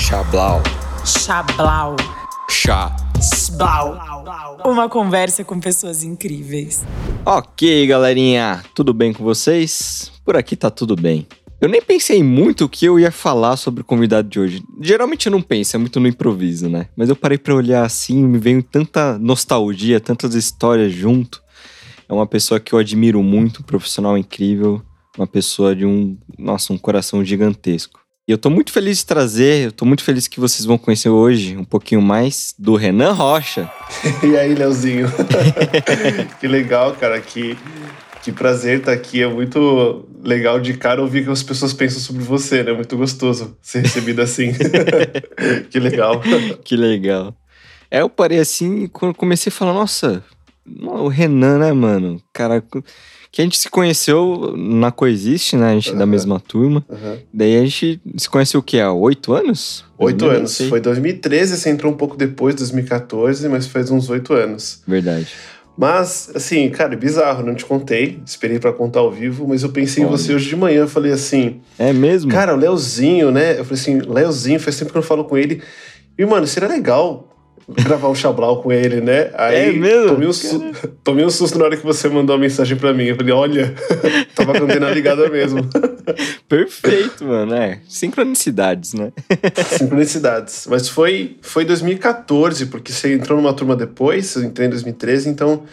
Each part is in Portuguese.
Chablau. Chablau. Chá. Sblau. Uma conversa com pessoas incríveis. Ok, galerinha, tudo bem com vocês? Por aqui tá tudo bem. Eu nem pensei muito o que eu ia falar sobre o convidado de hoje. Geralmente eu não penso, é muito no improviso, né? Mas eu parei pra olhar assim, me veio tanta nostalgia, tantas histórias junto. É uma pessoa que eu admiro muito, um profissional incrível, uma pessoa de um, nossa, um coração gigantesco. E eu tô muito feliz de trazer, eu tô muito feliz que vocês vão conhecer hoje um pouquinho mais do Renan Rocha. e aí, Leozinho? que legal, cara, que, que prazer estar aqui. É muito legal de cara ouvir que as pessoas pensam sobre você, né? Muito gostoso ser recebido assim. que legal. que legal. É, eu parei assim, quando comecei a falar, nossa, o Renan, né, mano? Cara, que a gente se conheceu na Coexiste, né? A gente é da mesma turma. Uhum. Daí a gente se conheceu o quê? Há oito anos? Oito anos. Foi 2013, você entrou um pouco depois, 2014, mas faz uns oito anos. Verdade. Mas, assim, cara, é bizarro, não te contei. Esperei para contar ao vivo, mas eu pensei Olha. em você hoje de manhã. Eu falei assim. É mesmo? Cara, o Leozinho, né? Eu falei assim, Leozinho, faz tempo que eu não falo com ele. E, mano, seria legal gravar um Chablau com ele, né? Aí, é mesmo? Tomei um, su tomei um susto na hora que você mandou a mensagem pra mim. Eu falei, olha, tava com a antena ligada mesmo. Perfeito, mano. É, sincronicidades, né? sincronicidades. Mas foi, foi 2014, porque você entrou numa turma depois, eu entrei em 2013, então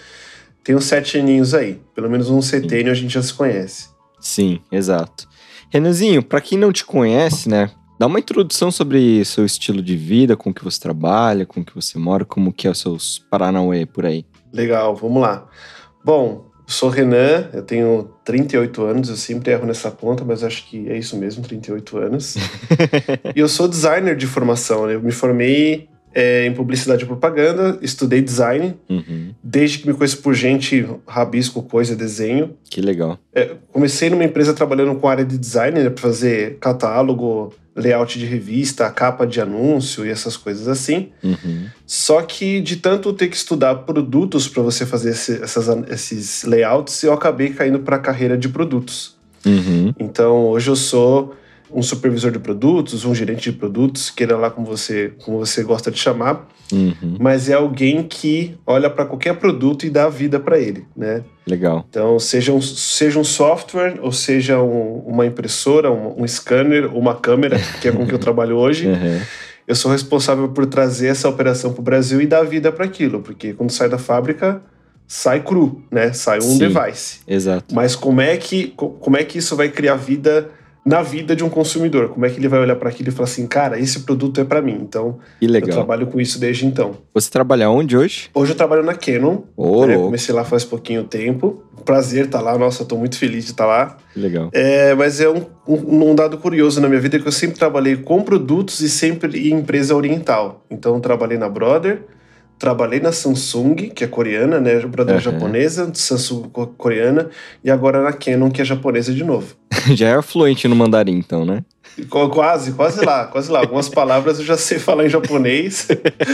tem uns sete aninhos aí. Pelo menos um setênio a gente já se conhece. Sim, exato. Renanzinho, para quem não te conhece, né? Dá uma introdução sobre seu estilo de vida, com que você trabalha, com que você mora, como que é os seus Paranauê por aí. Legal, vamos lá. Bom, eu sou Renan, eu tenho 38 anos, eu sempre erro nessa conta, mas acho que é isso mesmo, 38 anos. e eu sou designer de formação, né? Eu me formei é, em publicidade e propaganda, estudei design. Uhum. Desde que me conheço por gente, rabisco, coisa, desenho. Que legal. É, comecei numa empresa trabalhando com área de design, né, para fazer catálogo, layout de revista, capa de anúncio e essas coisas assim. Uhum. Só que de tanto ter que estudar produtos para você fazer esse, essas, esses layouts, eu acabei caindo para a carreira de produtos. Uhum. Então hoje eu sou um supervisor de produtos, um gerente de produtos, queira lá como você, como você gosta de chamar, uhum. mas é alguém que olha para qualquer produto e dá vida para ele, né? Legal. Então, seja um, seja um software, ou seja um, uma impressora, um, um, scanner, uma câmera, que é com que eu trabalho hoje, uhum. eu sou responsável por trazer essa operação para o Brasil e dar vida para aquilo, porque quando sai da fábrica sai cru, né? Sai um Sim, device. Exato. Mas como é que como é que isso vai criar vida na vida de um consumidor. Como é que ele vai olhar para aquilo e falar assim, cara, esse produto é para mim. Então, eu trabalho com isso desde então. Você trabalha onde hoje? Hoje eu trabalho na Canon. Oh, né? Comecei lá faz pouquinho tempo. Prazer estar tá lá. Nossa, eu tô muito feliz de estar tá lá. Legal. É, mas é um, um, um, dado curioso na minha vida que eu sempre trabalhei com produtos e sempre em empresa oriental. Então, eu trabalhei na Brother, trabalhei na Samsung, que é coreana, né? Brother uhum. japonesa, Samsung coreana, e agora na Canon, que é japonesa de novo. Já é fluente no mandarim, então, né? Quase, quase lá, quase lá. Algumas palavras eu já sei falar em japonês,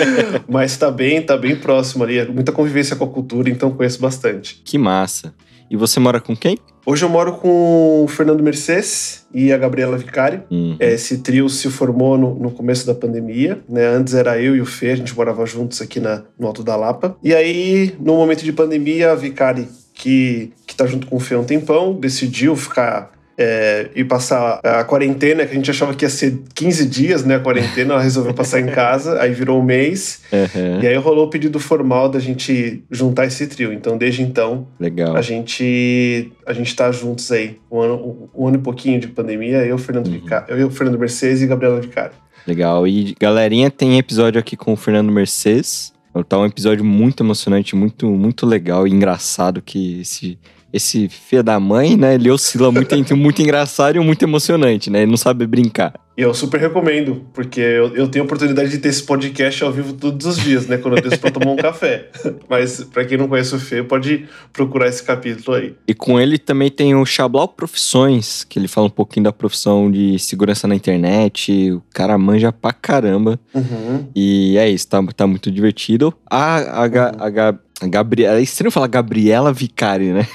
mas tá bem, tá bem próximo ali. Muita convivência com a cultura, então conheço bastante. Que massa. E você mora com quem? Hoje eu moro com o Fernando Mercedes e a Gabriela Vicari. Uhum. Esse trio se formou no, no, começo da pandemia, né? Antes era eu e o Fê, a gente morava juntos aqui na, no Alto da Lapa. E aí, no momento de pandemia, a Vicari, que, que tá junto com o Fê há um tempão, decidiu ficar é, e passar a quarentena, que a gente achava que ia ser 15 dias, né? A quarentena, ela resolveu passar em casa, aí virou um mês. Uhum. E aí rolou o pedido formal da gente juntar esse trio. Então, desde então, Legal. a gente a gente tá juntos aí. Um ano, um ano e pouquinho de pandemia, eu, Fernando, uhum. eu, Fernando Mercedes e Gabriela Vicari. Legal. E galerinha, tem episódio aqui com o Fernando Mercedes. Tá um episódio muito emocionante, muito, muito legal e engraçado que esse esse filho da mãe, né? Ele oscila muito entre muito engraçado e muito emocionante, né? Ele não sabe brincar. E eu super recomendo, porque eu, eu tenho a oportunidade de ter esse podcast ao vivo todos os dias, né? Quando eu desço pra tomar um café. Mas para quem não conhece o Fê, pode procurar esse capítulo aí. E com ele também tem o Chablau Profissões, que ele fala um pouquinho da profissão de segurança na internet. O cara manja pra caramba. Uhum. E é isso, tá, tá muito divertido. A, a, uhum. a, a, Gabriela. É estranho falar Gabriela Vicari, né?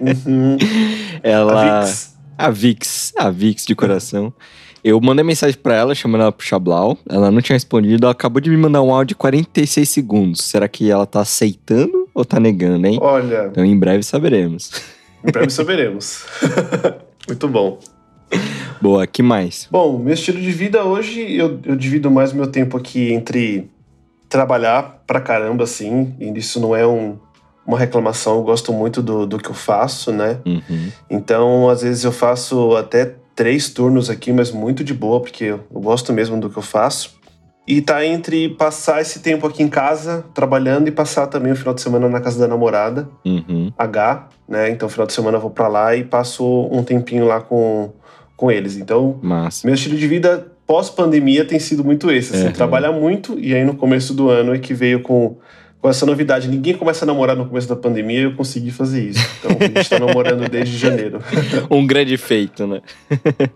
Uhum. ela. A Vix, a Vix de coração. Eu mandei mensagem para ela, chamando ela pro Chablau. Ela não tinha respondido. Ela acabou de me mandar um áudio de 46 segundos. Será que ela tá aceitando ou tá negando, hein? Olha. Então em breve saberemos. Em breve saberemos. Muito bom. Boa, que mais? Bom, meu estilo de vida hoje, eu, eu divido mais meu tempo aqui entre trabalhar pra caramba, assim, e isso não é um, uma reclamação, eu gosto muito do, do que eu faço, né? Uhum. Então, às vezes eu faço até três turnos aqui, mas muito de boa, porque eu, gosto mesmo do que eu faço. E tá entre passar esse tempo aqui em casa, trabalhando, e passar também o final de semana na casa da namorada, Uhum. H, né? Então, final de semana eu vou pra lá e passo um tempinho lá com, com eles. Então, Massa. meu estilo de vida pós-pandemia tem sido muito esse, assim, Uhum. trabalhar muito, e aí no começo do ano é que veio com, com essa novidade. Ninguém começa a namorar no começo da pandemia e eu consegui fazer isso. Então, a gente tá namorando desde janeiro. Um grande feito, né?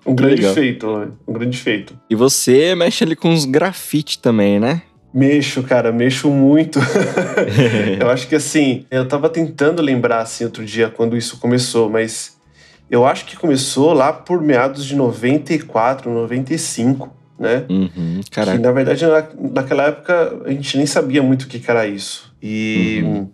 Um grande legal. feito, um grande feito. E você mexe ali com uns grafite também, né? Mexo, cara, mexo muito. eu acho que assim, eu tava tentando lembrar assim outro dia quando isso começou, mas eu acho que começou lá por meados de 94, 95, né? Uhum. Que Caraca. na verdade na, naquela época a gente nem sabia muito o que, que era isso. E, Uhum.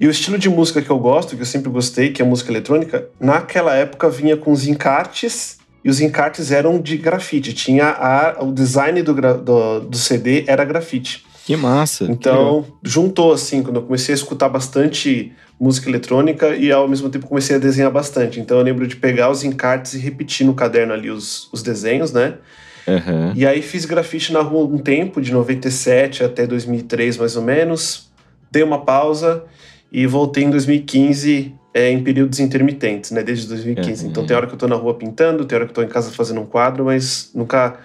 e o estilo de música que eu gosto, que eu sempre gostei, que é música eletrônica, naquela época vinha com os encartes. E os encartes eram de grafite. Tinha a, o design do, do, do CD era grafite. Que massa. que. Então, juntou assim, quando eu comecei a escutar bastante música eletrônica e ao mesmo tempo comecei a desenhar bastante. Então eu lembro de pegar os encartes e repetir no caderno ali os, os desenhos, né? Aham. E aí fiz grafite na rua um tempo, de 97 até 2003 mais ou menos. Dei uma pausa e voltei em 2015 é, em períodos intermitentes, né? Desde 2015. Uhum. Então tem hora que eu tô na rua pintando, tem hora que eu tô em casa fazendo um quadro, mas nunca...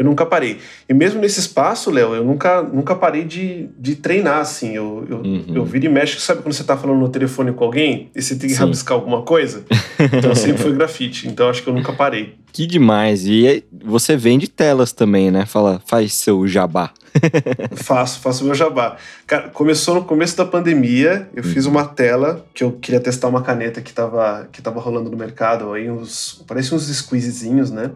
Eu nunca parei. E mesmo nesse espaço, Léo, eu nunca, nunca parei de, de treinar, assim. Eu, eu, Uhum. eu viro e mexo, sabe quando você tá falando no telefone com alguém e você tem que Sim. rabiscar alguma coisa? Então sempre foi grafite. Então acho que eu nunca parei. Que demais. E aí, você vende telas também, né? Fala, faz seu jabá. Faço, faço meu jabá. Cara, começou no começo da pandemia, eu fiz uma tela que eu queria testar uma caneta que tava, que tava rolando no mercado, aí uns, parece uns squeezezinhos, né?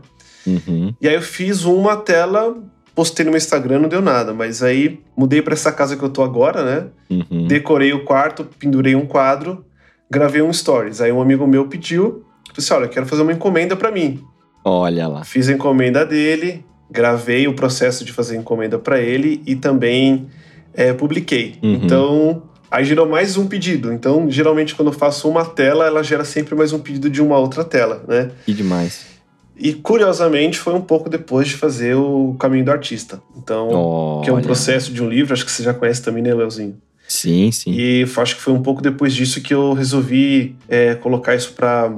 Uhum. E aí eu fiz uma tela, postei no meu Instagram, não deu nada, mas aí mudei pra essa casa que eu tô agora, né? Uhum. Decorei o quarto, pendurei um quadro, gravei um stories. Aí um amigo meu pediu, disse, olha, eu quero fazer uma encomenda pra mim. Olha lá. Fiz a encomenda dele, gravei o processo de fazer a encomenda para ele e também é, publiquei. Uhum. Então, aí gerou mais um pedido. Então, geralmente, quando eu faço uma tela, ela gera sempre mais um pedido de uma outra tela, né? Que demais. E curiosamente, foi um pouco depois de fazer o Caminho do Artista. Então, que é um Olha. processo de um livro, acho que você já conhece também, né, Leozinho? Sim, sim. E acho que foi um pouco depois disso que eu resolvi é, colocar isso pra,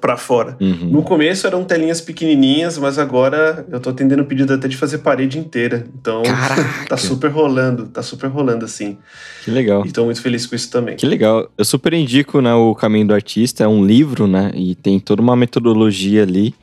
pra fora. Uhum. No começo eram telinhas pequenininhas, mas agora eu tô atendendo o pedido até de fazer parede inteira. Então tá super rolando, tá super rolando assim. Que legal. E tô muito feliz com isso também. Que legal. Eu super indico né, o Caminho do Artista. É um livro, né? E tem toda uma metodologia ali.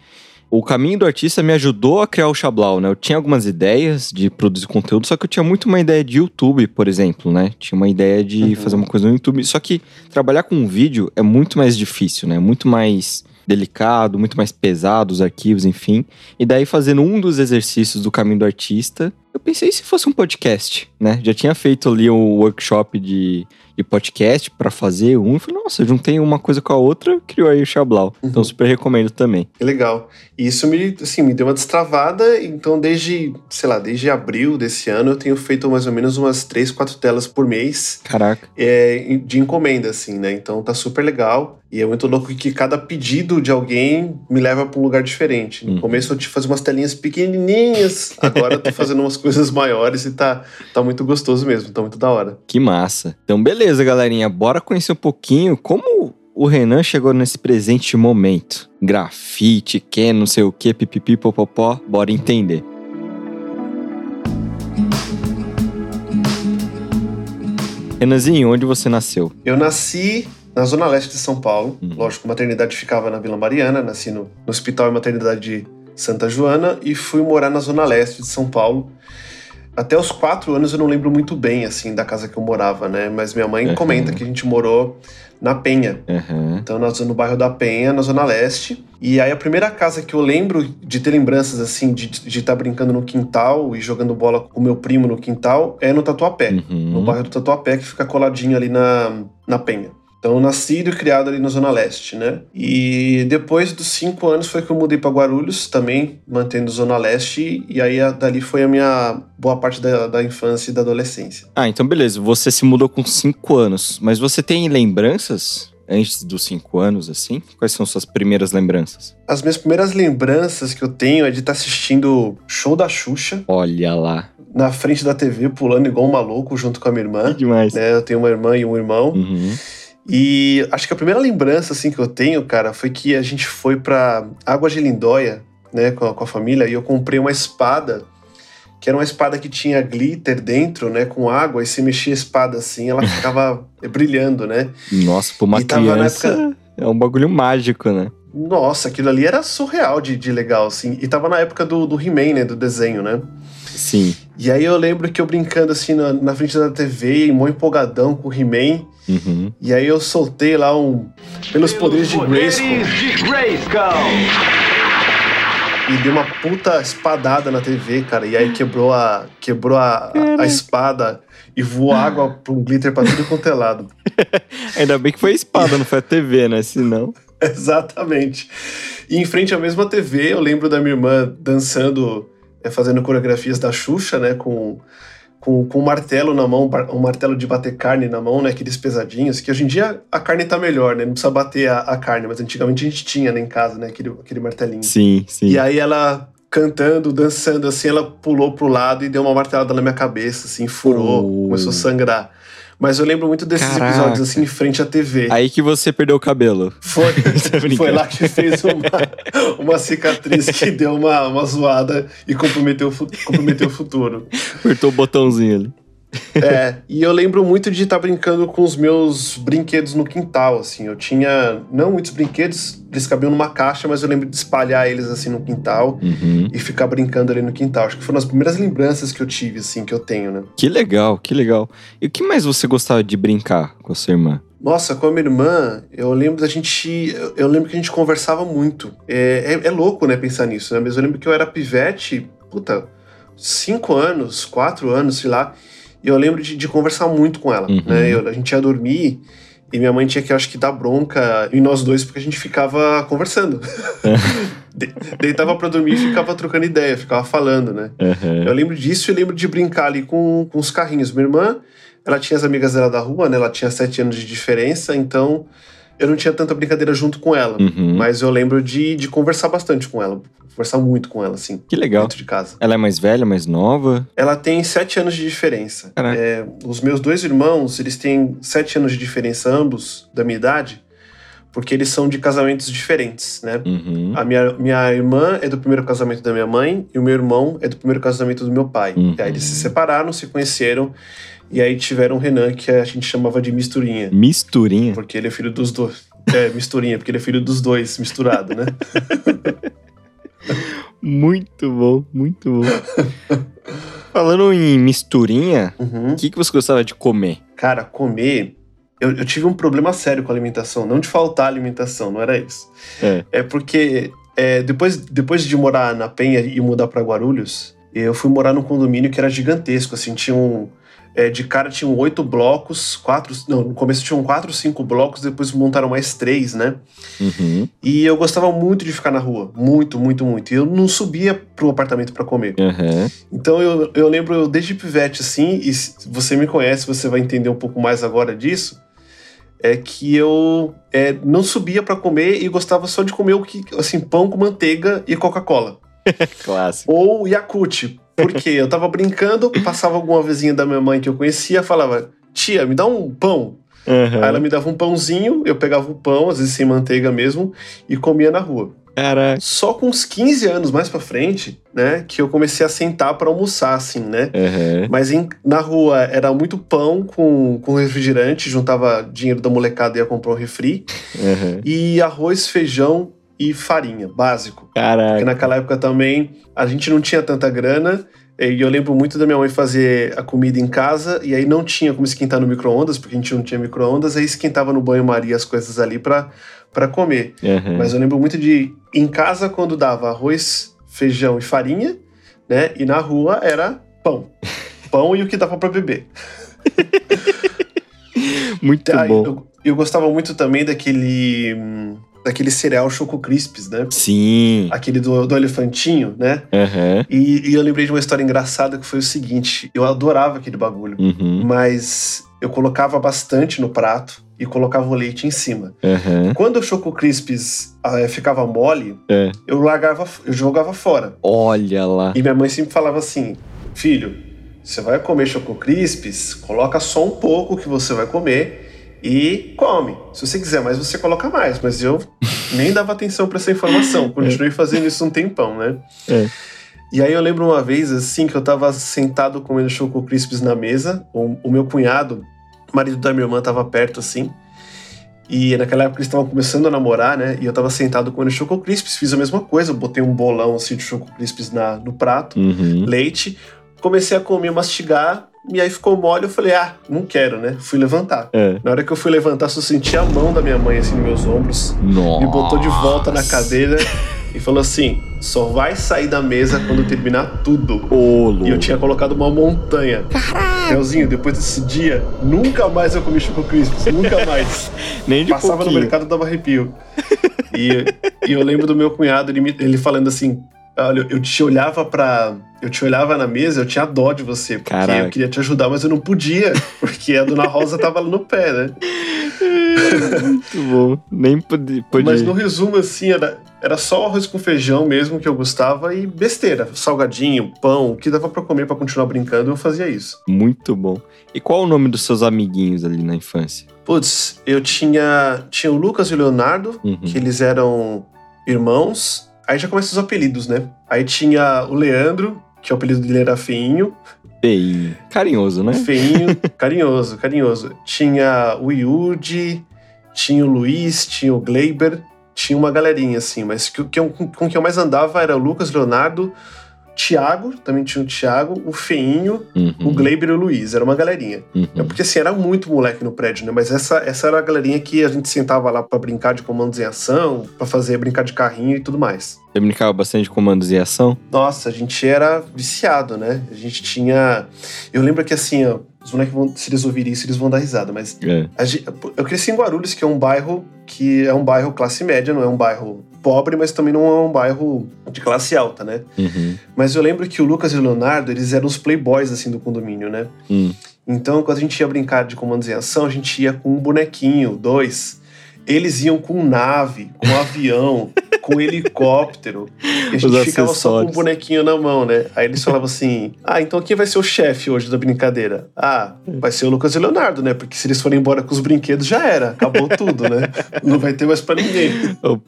O Caminho do Artista me ajudou a criar o Xablau, né? Eu tinha algumas ideias de produzir conteúdo, só que eu tinha muito uma ideia de YouTube, por exemplo, né? Tinha uma ideia de Uhum. fazer uma coisa no YouTube. Só que trabalhar com um vídeo é muito mais difícil, né? Muito mais delicado, muito mais pesado os arquivos, enfim. E daí, fazendo um dos exercícios do Caminho do Artista, eu pensei se fosse um podcast, né? Já tinha feito ali um workshop de, de podcast pra fazer um. E falei, nossa, juntei uma coisa com a outra, criou aí o Xablau. Então, Uhum. super recomendo também. Que legal. E isso me, assim, me deu uma destravada. Então, desde, sei lá, desde abril desse ano, eu tenho feito mais ou menos umas três, quatro telas por mês Caraca. é, de encomenda, assim, né? Então tá super legal. E é muito louco que cada pedido de alguém me leva pra um lugar diferente. No Uhum. começo eu te fazia umas telinhas pequenininhas, agora eu tô fazendo umas coisas maiores e tá, tá muito gostoso mesmo, tá muito da hora. Que massa. Então, beleza, galerinha. Bora conhecer um pouquinho como o Renan chegou nesse presente momento. Grafite, que, não sei o que, pipipi, popopó. Bora entender. Renanzinho, onde você nasceu? Eu nasci na zona leste de São Paulo. Uhum. Lógico, a maternidade ficava na Vila Mariana, nasci no, no Hospital e Maternidade de Santa Joana e fui morar na zona leste de São Paulo. Até os quatro anos eu não lembro muito bem, assim, da casa que eu morava, né? Mas minha mãe uhum. comenta que a gente morou na Penha. Uhum. Então, nós no bairro da Penha, na Zona Leste. E aí, a primeira casa que eu lembro de ter lembranças, assim, de estar tá brincando no quintal e jogando bola com o meu primo no quintal, é no Tatuapé. Uhum. No bairro do Tatuapé, que fica coladinho ali na, na Penha. Então, nascido e criado ali na Zona Leste, né? E depois dos cinco anos foi que eu mudei para Guarulhos, também mantendo Zona Leste, e aí dali foi a minha boa parte da, da infância e da adolescência. Ah, então beleza. Você se mudou com cinco anos, mas você tem lembranças antes dos cinco anos, assim? Quais são suas primeiras lembranças? As minhas primeiras lembranças que eu tenho é de estar assistindo show da Xuxa. Olha lá. Na frente da TV, pulando igual um maluco junto com a minha irmã. Que demais. Né? Eu tenho uma irmã e um irmão. Uhum. E acho que a primeira lembrança assim que eu tenho, cara, foi que a gente foi para Águas de Lindóia, né, com a, com a, família, e eu comprei uma espada, que era uma espada que tinha glitter dentro, né, com água, e se mexia a espada assim, ela ficava brilhando, né? Nossa, pra uma e criança época... é um bagulho mágico, né? Nossa, aquilo ali era surreal de, de legal, assim. E tava na época do, do He-Man, né, do desenho, né? Sim. E aí eu lembro que eu brincando assim na, na frente da TV, mó empolgadão com o He-Man, Uhum. E aí eu soltei lá um. Pelos, poderes, de Grayskull. De Grayskull. E deu uma puta espadada na TV, cara. E aí quebrou a, quebrou a, a, a espada e voou água pra um glitter pra tudo quanto é lado. Ainda bem que foi a espada, não foi a TV, né? Senão. Exatamente. E em frente à mesma TV, eu lembro da minha irmã dançando, é, fazendo coreografias da Xuxa, né? Com com, com um martelo na mão, um martelo de bater carne na mão, né? Aqueles pesadinhos, que hoje em dia a carne tá melhor, né? Não precisa bater a, a carne, mas antigamente a gente tinha, né, em casa, né? Aquele, aquele martelinho. Sim, sim. E aí ela cantando, dançando, assim, ela pulou pro lado e deu uma martelada na minha cabeça, assim, furou, oh. começou a sangrar. Mas eu lembro muito desses Caraca. episódios assim em frente à TV. Aí que você perdeu o cabelo. Foi. foi lá que fez uma, uma cicatriz que deu uma, uma zoada e comprometeu, comprometeu o futuro. Apertou o botãozinho ali. É, e eu lembro muito de estar brincando com os meus brinquedos no quintal, assim. Eu tinha, não muitos brinquedos, eles cabiam numa caixa, mas eu lembro de espalhar eles, assim, no quintal uhum. e ficar brincando ali no quintal. Acho que foram as primeiras lembranças que eu tive, assim, que eu tenho, né? Que legal, que legal. E o que mais você gostava de brincar com a sua irmã? Nossa, com a minha irmã, eu lembro da gente. Eu lembro que a gente conversava muito. É, é, é louco, né, pensar nisso, né? Mas eu lembro que eu era pivete, puta, cinco anos, quatro anos, sei lá. E eu lembro de, de conversar muito com ela, uhum. né? Eu, a gente ia dormir e minha mãe tinha que, acho que, dar bronca em nós dois porque a gente ficava conversando. De, deitava pra dormir e ficava trocando ideia, ficava falando, né? Uhum. Eu lembro disso e lembro de brincar ali com, com os carrinhos. Minha irmã, ela tinha as amigas dela da rua, né? Ela tinha sete anos de diferença, então eu não tinha tanta brincadeira junto com ela. Uhum. Mas eu lembro de, de conversar bastante com ela. Conversar muito com ela, assim. Que legal. Dentro de casa. Ela é mais velha, mais nova? Ela tem sete anos de diferença. É, os meus dois irmãos, eles têm sete anos de diferença, ambos, da minha idade. Porque eles são de casamentos diferentes, né? Uhum. A minha, minha irmã é do primeiro casamento da minha mãe e o meu irmão é do primeiro casamento do meu pai. Uhum. E aí eles se separaram, se conheceram e aí tiveram o Renan, que a gente chamava de misturinha. Misturinha? Porque ele é filho dos dois. É, misturinha, porque ele é filho dos dois, misturado, né? muito bom, muito bom. Falando em misturinha, o uhum. que, que você gostava de comer? Cara, comer. Eu, eu, tive um problema sério com a alimentação. Não de faltar alimentação, não era isso. É, é porque é, depois, depois de morar na Penha e mudar para Guarulhos, eu fui morar num condomínio que era gigantesco. Assim, tinha um, é, de cara tinham oito blocos, quatro. Não, no começo tinham quatro, cinco blocos, depois montaram mais três, né? Uhum. E eu gostava muito de ficar na rua. Muito, muito, muito. E eu não subia pro apartamento para comer. Uhum. Então eu, eu lembro eu desde pivete, assim, e se você me conhece, você vai entender um pouco mais agora disso. É que eu é, não subia para comer e gostava só de comer o que, assim, pão com manteiga e Coca-Cola. Clássico. Ou Yakut, porque eu tava brincando, passava alguma vizinha da minha mãe que eu conhecia, falava: Tia, me dá um pão. Uhum. Aí ela me dava um pãozinho, eu pegava o pão, às vezes sem manteiga mesmo, e comia na rua. Caraca. Só com uns 15 anos mais pra frente, né, que eu comecei a sentar para almoçar, assim, né? Uhum. Mas em, na rua era muito pão com, com refrigerante, juntava dinheiro da molecada e ia comprar um refri. Uhum. E arroz, feijão e farinha, básico. Caraca. Porque naquela época também a gente não tinha tanta grana, E eu lembro muito da minha mãe fazer a comida em casa e aí não tinha como esquentar no micro-ondas, porque a gente não tinha micro-ondas, aí esquentava no banho-maria as coisas ali para comer. Uhum. Mas eu lembro muito de em casa quando dava arroz, feijão e farinha, né? E na rua era pão. Pão e o que dava para beber. muito bom. Eu, eu gostava muito também daquele daquele cereal Choco Crisps, né? Sim. Aquele do, do elefantinho, né? Uhum. E, e, eu lembrei de uma história engraçada que foi o seguinte: eu adorava aquele bagulho, uhum. mas eu colocava bastante no prato e colocava o leite em cima. Uhum. Quando o Choco Crisps uh, ficava mole, é. eu largava, eu jogava fora. Olha lá. E minha mãe sempre falava assim: filho, você vai comer Choco Crisps, coloca só um pouco que você vai comer e come. Se você quiser mais, você coloca mais. Mas eu nem dava atenção para essa informação. Continuei fazendo isso um tempão, né? É. E aí eu lembro uma vez, assim, que eu tava sentado comendo Choco Crisps na mesa. O, o meu cunhado, marido da minha irmã, tava perto, assim. E naquela época eles estavam começando a namorar, né? E eu tava sentado comendo Choco Crisps, fiz a mesma coisa. Botei um bolão, assim, de Choco na, no prato, uhum. leite. Comecei a comer, mastigar. E aí ficou mole, eu falei, ah, não quero, né? Fui levantar. É. Na hora que eu fui levantar, só senti a mão da minha mãe, assim, nos meus ombros. Nossa. Me botou de volta na cadeira e falou assim: só vai sair da mesa quando terminar tudo. Ô, e eu tinha colocado uma montanha. Caralho! Leozinho, depois desse dia, nunca mais eu comi Choco Crisps. nunca mais. Nem de Passava pouquinho. no mercado, dava arrepio. e, e eu lembro do meu cunhado, ele, ele falando assim: Olha, eu te olhava pra. Eu te olhava na mesa, eu tinha dó de você. Porque Caraca. eu queria te ajudar, mas eu não podia. Porque a dona Rosa tava lá no pé, né? Muito bom. Nem podia. podia. Mas no resumo, assim, era, era só arroz com feijão mesmo que eu gostava e besteira. Salgadinho, pão, o que dava pra comer pra continuar brincando, eu fazia isso. Muito bom. E qual o nome dos seus amiguinhos ali na infância? Putz, eu tinha. Tinha o Lucas e o Leonardo, Uhum. que eles eram irmãos. Aí já começam os apelidos, né? Aí tinha o Leandro, que o apelido dele era Feinho. Feinho. Carinhoso, né? Feinho, carinhoso, carinhoso. Tinha o Yudi, tinha o Luiz, tinha o Gleiber, tinha uma galerinha assim, mas que, que eu- com quem eu mais andava era o Lucas, Leonardo, Thiago, também tinha o Thiago, o Feinho, Uhum. o Gleiber e o Luiz, era uma galerinha. É Uhum. porque assim, era muito moleque no prédio, né? Mas essa, essa era a galerinha que a gente sentava lá pra brincar de comandos em ação, pra fazer brincar de carrinho e tudo mais. Você brincava bastante de comandos e ação? Nossa, a gente era viciado, né? A gente tinha. Eu lembro que assim, ó, os moleques vão, se eles ouvirem isso, eles vão dar risada, mas É. a eu cresci em Guarulhos, que é um bairro que é um bairro classe média, não é um bairro pobre, mas também não é um bairro de classe alta, né? Uhum. Mas eu lembro que o Lucas e o Leonardo, eles eram os playboys assim do condomínio, né? Hum. Então, quando a gente ia brincar de comandos em ação, a gente ia com um bonequinho, dois. Eles iam com nave, com avião, com helicóptero. E a Os gente ficava só com um bonequinho na mão, né? Aí eles falavam assim: Ah, então quem vai ser o chefe hoje da brincadeira? Ah, vai ser o Lucas e o Leonardo, né? Porque se eles forem embora com os brinquedos, já era. Acabou tudo, né? Não vai ter mais pra ninguém.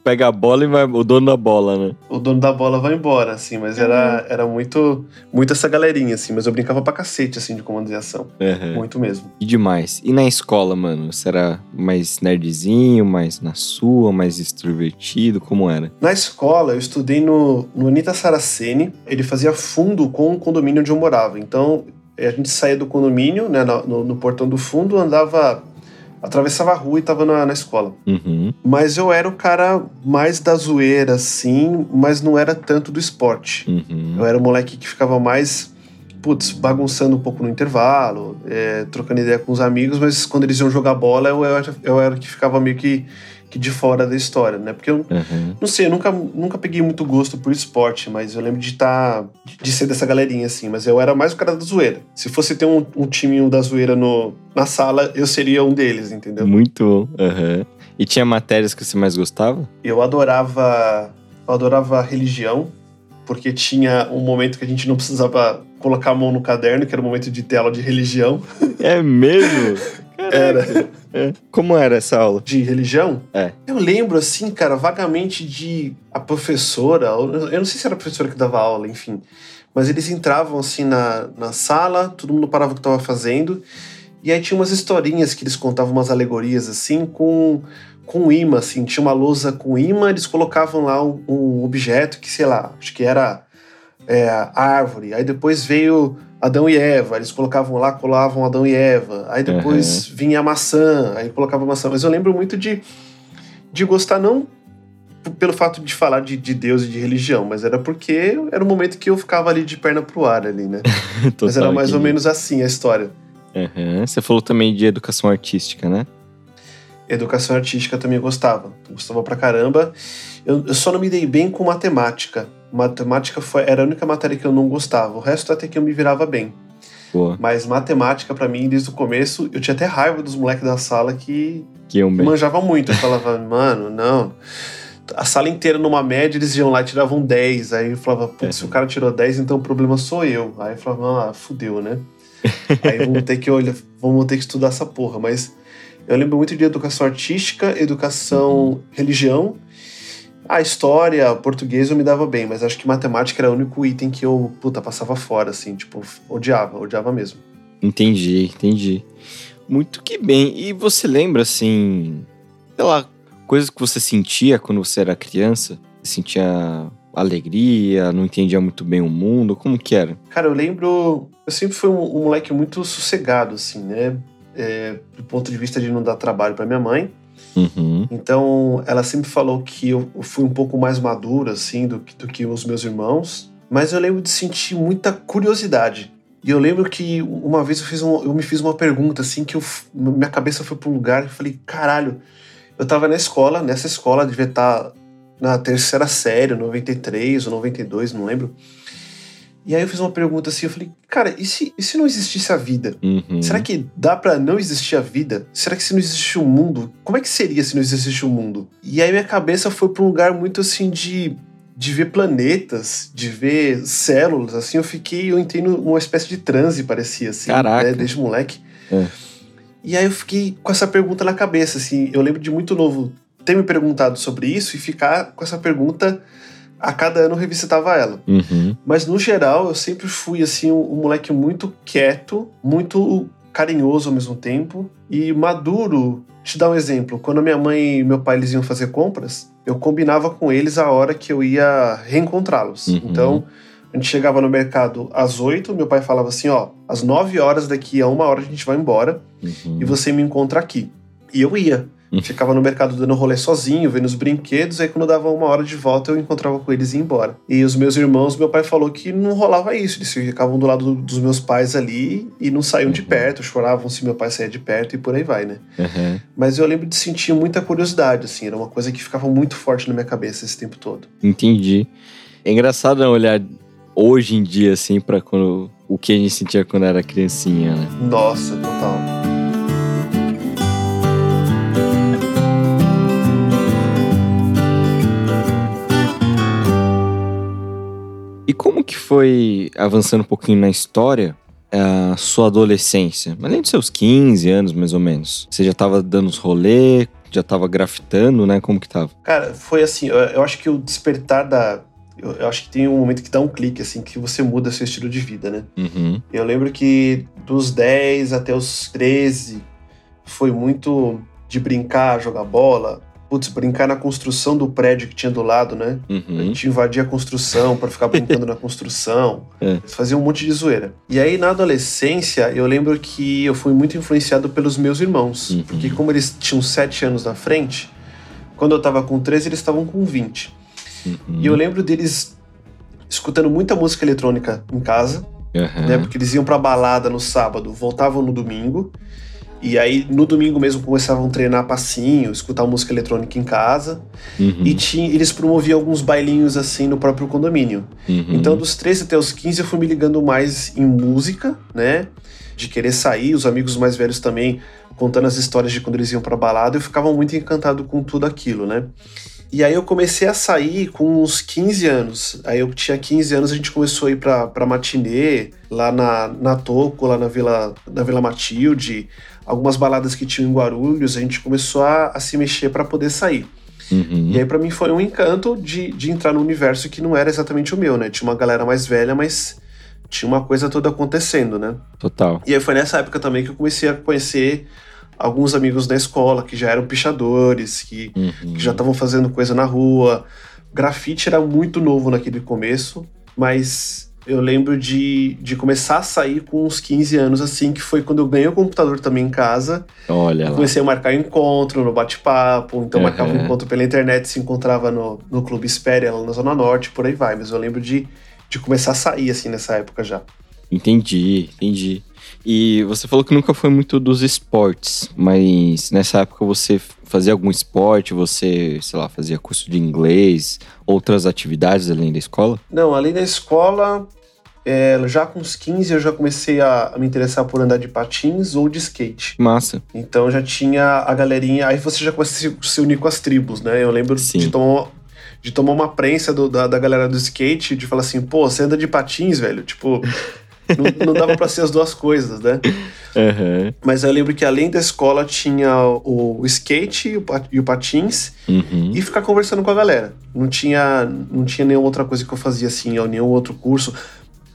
Pega a bola e vai. O dono da bola, né? O dono da bola vai embora, assim. Mas era, era muito, muito essa galerinha, assim. Mas eu brincava pra cacete, assim, de comandos em ação. Uhum. Muito mesmo. E demais. E na escola, mano? Você era mais nerdzinho, mais na sua, mais extrovertido? Como era? Na escola, eu estudei no, no Anitta Saraceni. Ele fazia fundo com o condomínio onde eu morava. Então, eh, a gente saía do condomínio, né, no, no- no portão do fundo, andava, atravessava a rua e tava na, na escola. Uhum. Mas eu era o cara mais da zoeira, assim, mas não era tanto do esporte. Uhum. Eu era o moleque que ficava mais, putz, bagunçando um pouco no intervalo, eh, trocando ideia com os amigos, mas quando eles iam jogar bola, eu era, eu era o que ficava meio que, que de fora da história, né? Porque eu, Uhum. não sei, eu nunca, nunca peguei muito gosto por esporte, mas eu lembro de estar. de ser dessa galerinha, assim. Mas eu era mais o cara da zoeira. Se fosse ter um, um timinho da zoeira no, na sala, eu seria um deles, entendeu? Muito bom. Uhum. E tinha matérias que você mais gostava? Eu adorava. Eu adorava religião, porque tinha um momento que a gente não precisava colocar a mão no caderno, que era o momento de ter aula de religião. É mesmo? Era. É. Como era essa aula? De religião? É. Eu lembro, assim, cara, vagamente de a professora, eu não sei se era a professora que dava aula, enfim. Mas eles entravam, assim, na, na sala, todo mundo parava o que estava fazendo, e aí tinha umas historinhas que eles contavam, umas alegorias, assim, com, com imã, assim. Tinha uma lousa com imã, eles colocavam lá um, um objeto que, sei lá, acho que era é, árvore. Aí depois veio Adão e Eva. Eles colocavam lá, colavam Adão e Eva. Aí depois uhum. vinha a maçã, aí colocava a maçã. Mas eu lembro muito de, de gostar, não pelo fato de falar de, de Deus e de religião, mas era porque era o momento que eu ficava ali de perna pro ar ali, né? Mas era mais ou menos assim a história. Uhum. Você falou também de educação artística, né? Educação artística também gostava. Gostava pra caramba. Eu, eu, só não me dei bem com matemática. Matemática foi, era a única matéria que eu não gostava. O resto até que eu me virava bem. Boa. Mas matemática, para mim, desde o começo, eu tinha até raiva dos moleques da sala que, que, eu que manjavam muito. Eu falava, mano, não. A sala inteira numa média, eles iam lá e tiravam 10. Aí eu falava, putz, é. se o cara tirou 10, então o problema sou eu. Aí eu falava, ah, fudeu, né? Aí vamos ter que olhar, vamos ter que estudar essa porra. Mas eu lembro muito de educação artística, educação, uhum. religião. A história, português eu me dava bem, mas acho que matemática era o único item que eu, puta, passava fora, assim, tipo, odiava, odiava mesmo. Entendi, entendi. Muito que bem. E você lembra, assim, sei lá, coisas que você sentia quando você era criança? Você sentia alegria, não entendia muito bem o mundo? Como que era? Cara, eu lembro. Eu sempre fui um, um moleque muito sossegado, assim, né? É, do ponto de vista de não dar trabalho para minha mãe. Uhum. Então, ela sempre falou que eu fui um pouco mais maduro, assim, do, do que os meus irmãos. Mas eu lembro de sentir muita curiosidade. E eu lembro que uma vez eu, fiz um, eu me fiz uma pergunta, assim, que eu, minha cabeça foi para um lugar e falei, caralho, eu tava na escola, nessa escola, devia estar tá na terceira série, 93 ou 92, não lembro. E aí eu fiz uma pergunta assim, eu falei, cara, e se, e se não existisse a vida? Uhum. Será que dá para não existir a vida? Será que se não existe o um mundo, como é que seria se não existisse o um mundo? E aí minha cabeça foi para um lugar muito assim de de ver planetas, de ver células, assim, eu fiquei, eu entrei numa espécie de transe, parecia, assim, Caraca. Né, desde moleque. É. E aí eu fiquei com essa pergunta na cabeça, assim, eu lembro de muito novo ter me perguntado sobre isso e ficar com essa pergunta a cada ano revisitava ela. Uhum. Mas no geral, eu sempre fui assim um, um, moleque muito quieto, muito carinhoso ao mesmo tempo e maduro. Te dar um exemplo, quando minha mãe e meu pai eles iam fazer compras, eu combinava com eles a hora que eu ia reencontrá-los. Uhum. Então, a gente chegava no mercado às 8, meu pai falava assim, ó, às 9 horas daqui a uma hora a gente vai embora uhum. e você me encontra aqui. E eu ia. Ficava no mercado dando rolê sozinho, vendo os brinquedos, aí quando dava uma hora de volta eu encontrava com eles e ia embora. E os meus irmãos, meu pai falou que não rolava isso, eles ficavam do lado dos meus pais ali e não saíam uhum. de perto, choravam se meu pai saía de perto e por aí vai, né? Uhum. Mas eu lembro de sentir muita curiosidade, assim, era uma coisa que ficava muito forte na minha cabeça esse tempo todo. Entendi. É engraçado né, olhar hoje em dia, assim, para quando o que a gente sentia quando era criancinha, né? Nossa, total. E como que foi, avançando um pouquinho na história, a sua adolescência? Além dos seus 15 anos, mais ou menos. Você já tava dando os rolê, já tava grafitando, né? Como que tava? Cara, foi assim, eu, eu acho que o despertar da... Eu, eu, acho que tem um momento que dá um clique, assim, que você muda seu estilo de vida, né? Uhum. Eu lembro que dos 10 até os 13 foi muito de brincar, jogar bola, putz, brincar na construção do prédio que tinha do lado, né? Uhum. A gente invadia a construção para ficar brincando na construção. É. Fazia um monte de zoeira. E aí, na adolescência, eu lembro que eu fui muito influenciado pelos meus irmãos. Uhum. Porque como eles tinham 7 anos na frente, quando eu tava com 13, eles estavam com 20. Uhum. E eu lembro deles escutando muita música eletrônica em casa, né? Porque eles iam pra balada no sábado, voltavam no domingo. E aí, no domingo mesmo, começavam a treinar passinho, escutar música eletrônica em casa. Uhum. E tinha, eles promoviam alguns bailinhos assim no próprio condomínio. Uhum. Então, dos 13 até os 15, eu fui me ligando mais em música, né? De querer sair, os amigos mais velhos também contando as histórias de quando eles iam pra balada. Eu ficava muito encantado com tudo aquilo, né? E aí eu comecei a sair com uns 15 anos. Aí eu tinha 15 anos, a gente começou a ir pra, pra matinê, lá na, na Toco, lá na Vila, na Vila Matilde algumas baladas que tinham em Guarulhos, a gente começou a, a se mexer para poder sair. Uhum. E aí para mim foi um encanto de, de entrar no universo que não era exatamente o meu, né? Tinha uma galera mais velha, mas tinha uma coisa toda acontecendo, né? Total. E aí foi nessa época também que eu comecei a conhecer alguns amigos da escola que já eram pichadores, que, uhum. que já estavam fazendo coisa na rua. Grafite era muito novo naquele começo. mas eu lembro de, de começar a sair com uns 15 anos, assim, que foi quando eu ganhei o computador também em casa. Olha lá. Comecei a marcar encontro no bate-papo, então uhum. marcava um encontro pela internet, se encontrava no, no Clube Espéria, lá na Zona Norte, por aí vai. Mas eu lembro de, de começar a sair, assim, nessa época já. Entendi, entendi. E você falou que nunca foi muito dos esportes, mas nessa época você fazia algum esporte, você, sei lá, fazia curso de inglês, outras atividades além da escola? Não, além da escola, é, já com uns 15 eu já comecei a, a, me interessar por andar de patins ou de skate. Massa. Então já tinha a galerinha, aí você já começa a se, se unir com as tribos, né? Eu lembro Sim. de tomar, de tomar uma prensa do, da, da galera do skate, de falar assim, pô, você anda de patins, velho? Tipo, não, não dava para ser as duas coisas, né? Uhum. Mas eu lembro que além da escola tinha o, o skate e o, e o patins uhum. e ficar conversando com a galera. Não tinha, não tinha nenhuma outra coisa que eu fazia assim, ou nenhum outro curso.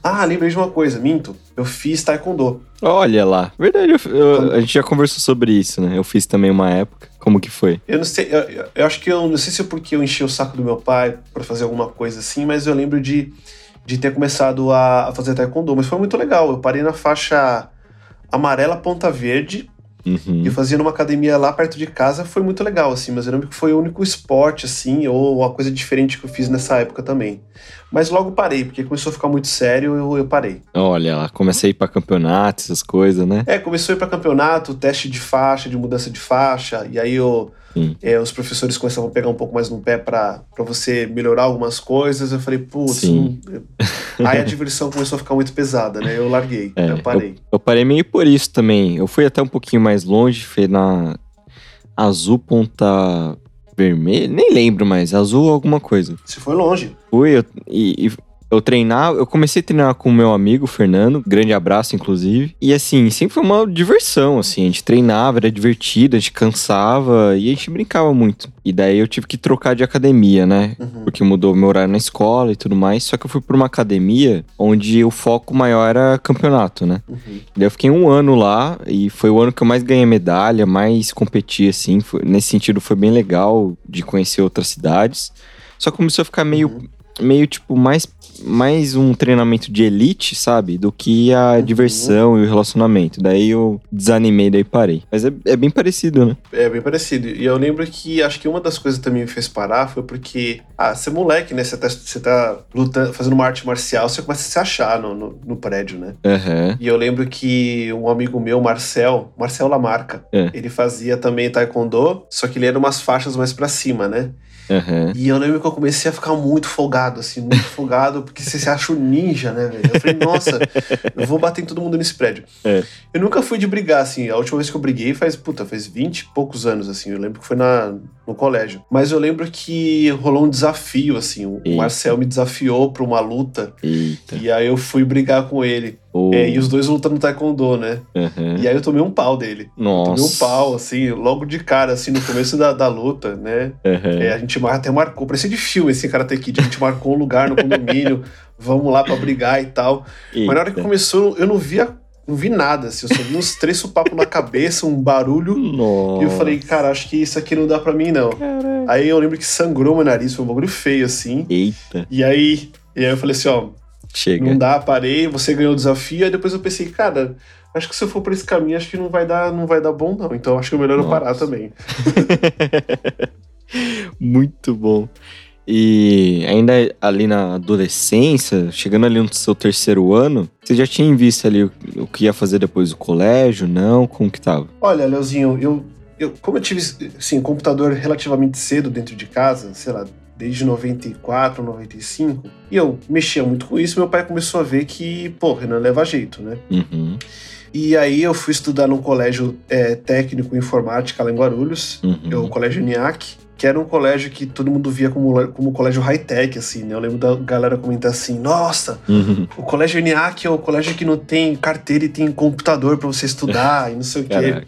Ah, lembrei de uma coisa, minto. Eu fiz taekwondo. Olha lá. Verdade, eu, eu, a gente já conversou sobre isso, né? Eu fiz também uma época. Como que foi? Eu não sei, eu, eu acho que eu não sei se é porque eu enchi o saco do meu pai para fazer alguma coisa assim, mas eu lembro de de ter começado a, fazer taekwondo, mas foi muito legal. Eu parei na faixa amarela ponta verde uhum. e fazia numa academia lá perto de casa, foi muito legal, assim, mas eu lembro que foi o único esporte, assim, ou a coisa diferente que eu fiz nessa época também. Mas logo parei, porque começou a ficar muito sério, eu, eu parei. Olha lá, comecei a ir pra campeonato, essas coisas, né? É, começou a ir pra campeonato, teste de faixa, de mudança de faixa, e aí eu é, os professores começavam a pegar um pouco mais no pé para você melhorar algumas coisas. Eu falei, putz, aí a diversão começou a ficar muito pesada, né? Eu larguei, é, eu parei. Eu, eu, parei meio por isso também. Eu fui até um pouquinho mais longe, fui na Azul Ponta Vermelha, nem lembro mais, Azul alguma coisa. Você foi longe. Fui, eu, e, e eu treinava, eu comecei a treinar com o meu amigo Fernando, grande abraço inclusive. E assim, sempre foi uma diversão, assim, a gente treinava, era divertido, a gente cansava e a gente brincava muito. E daí eu tive que trocar de academia, né? Uhum. Porque mudou meu horário na escola e tudo mais. Só que eu fui para uma academia onde o foco maior era campeonato, né? Uhum. Daí eu fiquei um ano lá e foi o ano que eu mais ganhei medalha, mais competi, assim. Foi, nesse sentido foi bem legal de conhecer outras cidades. Só começou a ficar meio, uhum. Meio tipo, mais mais um treinamento de elite, sabe? Do que a uhum. diversão e o relacionamento. Daí eu desanimei, daí parei. Mas é, é bem parecido, né? É bem parecido. E eu lembro que acho que uma das coisas que também me fez parar foi porque, ah, você é moleque, né? Você tá, você tá lutando, fazendo uma arte marcial, você começa a se achar no, no, no prédio, né? Uhum. E eu lembro que um amigo meu, Marcel, Marcel Lamarca, é. ele fazia também taekwondo, só que ele era umas faixas mais para cima, né? Uhum. E eu lembro que eu comecei a ficar muito folgado, assim, muito folgado, porque você se acha um ninja, né, velho? Eu falei, nossa, eu vou bater em todo mundo nesse prédio. É. Eu nunca fui de brigar, assim. A última vez que eu briguei faz, puta, faz 20 e poucos anos, assim. Eu lembro que foi na, no colégio. Mas eu lembro que rolou um desafio, assim. O Eita. Marcel me desafiou pra uma luta. Eita. E aí eu fui brigar com ele. Oh. É, e os dois lutando taekwondo, né? Uhum. E aí eu tomei um pau dele. Nossa. Tomei um pau, assim, logo de cara, assim, no começo da, da luta, né? Uhum. É, a gente até marcou, parecia de filme esse Karate Kid. A gente marcou um lugar no condomínio, vamos lá pra brigar e tal. Eita. Mas na hora que começou, eu não via não vi nada, assim, eu só vi uns três supapos na cabeça, um barulho. Nossa. E eu falei, cara, acho que isso aqui não dá pra mim, não. Caraca. Aí eu lembro que sangrou meu nariz, foi um bagulho feio, assim. Eita. E aí, e aí eu falei assim, ó, Chega. Não dá, parei, você ganhou o desafio, aí depois eu pensei, cara, acho que se eu for por esse caminho, acho que não vai dar, não vai dar bom, não. Então acho que é melhor Nossa. eu parar também. Muito bom. E ainda ali na adolescência, chegando ali no seu terceiro ano, você já tinha visto ali o, o que ia fazer depois do colégio? Não? Como que tava? Olha, Leozinho, eu, eu como eu tive assim, computador relativamente cedo dentro de casa, sei lá, desde 94, 95, e eu mexia muito com isso, meu pai começou a ver que, pô, Renan leva jeito, né? Uhum. E aí eu fui estudar num colégio é, técnico em informática lá em Guarulhos, uhum. o Colégio NIAC, que era um colégio que todo mundo via como, como colégio high-tech, assim, né? Eu lembro da galera comentar assim, nossa, uhum. o colégio NIAC é o colégio que não tem carteira e tem computador para você estudar e não sei o quê.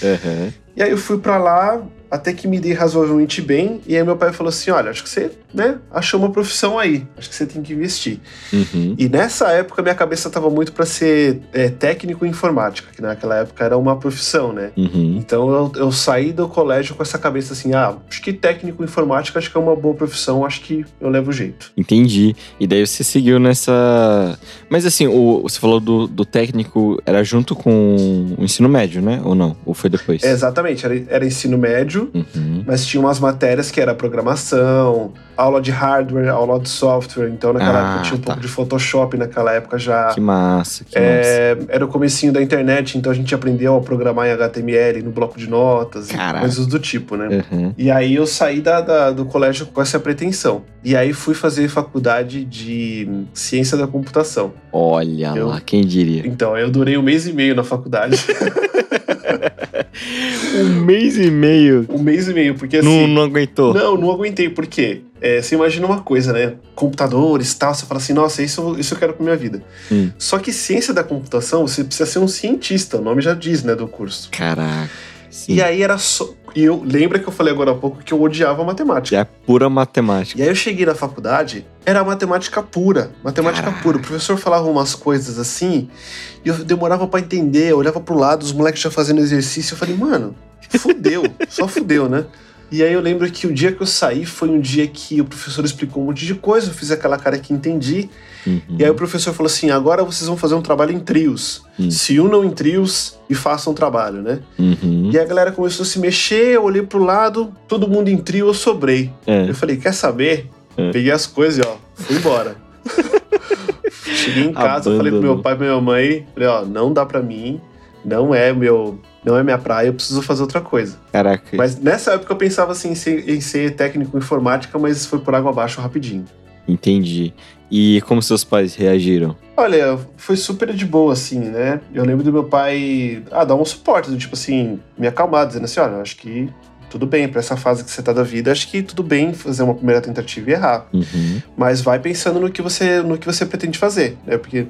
Uhum. E aí eu fui para lá, até que me dei razoavelmente bem. E aí meu pai falou assim: olha, acho que você, né, achou uma profissão aí. Acho que você tem que investir. Uhum. E nessa época, minha cabeça tava muito para ser é, técnico em informática, que naquela época era uma profissão, né? Uhum. Então eu, eu saí do colégio com essa cabeça assim: ah, acho que técnico em informática acho que é uma boa profissão, acho que eu levo jeito. Entendi. E daí você seguiu nessa. Mas assim, o, você falou do, do técnico, era junto com o ensino médio, né? Ou não? Ou foi depois? É, exatamente, era, era ensino médio, uhum. mas tinha umas matérias que era programação, aula de hardware, aula de software. Então naquela ah, época tinha um tá. pouco de Photoshop naquela época já. Que massa, que é, massa. Era o comecinho da internet, então a gente aprendeu a programar em HTML no bloco de notas e coisas do tipo, né? Uhum. E aí eu saí da, da, do colégio com essa pretensão. E aí fui fazer faculdade de ciência da computação. Olha eu, lá, quem diria? Então, eu durei um mês e meio na faculdade. um mês e meio? Um mês e meio, porque assim... Não, não aguentou? Não, não aguentei, por quê? É, você imagina uma coisa, né? Computadores e tal, você fala assim, nossa, isso, isso eu quero pra minha vida. Hum. Só que ciência da computação, você precisa ser um cientista, o nome já diz, né, do curso. Caraca. Sim. E aí era só. E eu lembra que eu falei agora há pouco que eu odiava matemática. É pura matemática. E aí eu cheguei na faculdade, era matemática pura. Matemática Caraca. pura. O professor falava umas coisas assim, e eu demorava para entender, eu olhava pro lado, os moleques já fazendo exercício, eu falei, mano, fudeu, só fudeu, né? E aí eu lembro que o dia que eu saí foi um dia que o professor explicou um monte de coisa, eu fiz aquela cara que entendi. Uhum. E aí o professor falou assim: agora vocês vão fazer um trabalho em trios. Uhum. Se unam em trios e façam um trabalho, né? Uhum. E a galera começou a se mexer, eu olhei pro lado, todo mundo em trio, eu sobrei. É. Eu falei: quer saber? É. Peguei as coisas e ó, fui embora. Cheguei em casa, falei pro meu pai e pra minha mãe, falei, ó, não dá pra mim, não é meu não é minha praia, eu preciso fazer outra coisa. Caraca. Mas nessa época eu pensava assim em ser, em ser técnico em informática, mas foi por água abaixo rapidinho. Entendi. E como seus pais reagiram? Olha, foi super de boa, assim, né? Eu lembro do meu pai ah, dar um suporte, tipo assim, me acalmar, dizendo assim: olha, acho que tudo bem, para essa fase que você tá da vida, acho que tudo bem fazer uma primeira tentativa e errar. Uhum. Mas vai pensando no que você no que você pretende fazer, né? Porque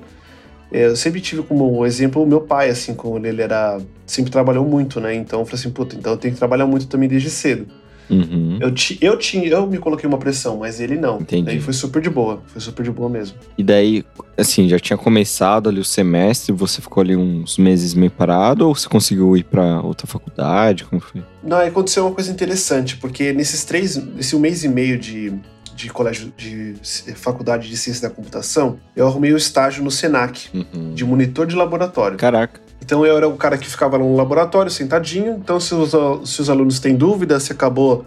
eu sempre tive como exemplo o meu pai, assim, quando ele era. sempre trabalhou muito, né? Então eu falei assim, puta, então eu tenho que trabalhar muito também desde cedo. Uhum. Eu, ti, eu tinha, eu me coloquei uma pressão, mas ele não. Entendi. Daí foi super de boa, foi super de boa mesmo. E daí, assim, já tinha começado ali o semestre, você ficou ali uns meses meio parado ou você conseguiu ir para outra faculdade? Como foi? Não, aconteceu uma coisa interessante, porque nesses três, nesse um mês e meio de, de colégio de faculdade de ciência da computação, eu arrumei o um estágio no Senac, uhum. de monitor de laboratório. Caraca. Então eu era o cara que ficava no laboratório sentadinho. Então, se os, se os alunos têm dúvida, se acabou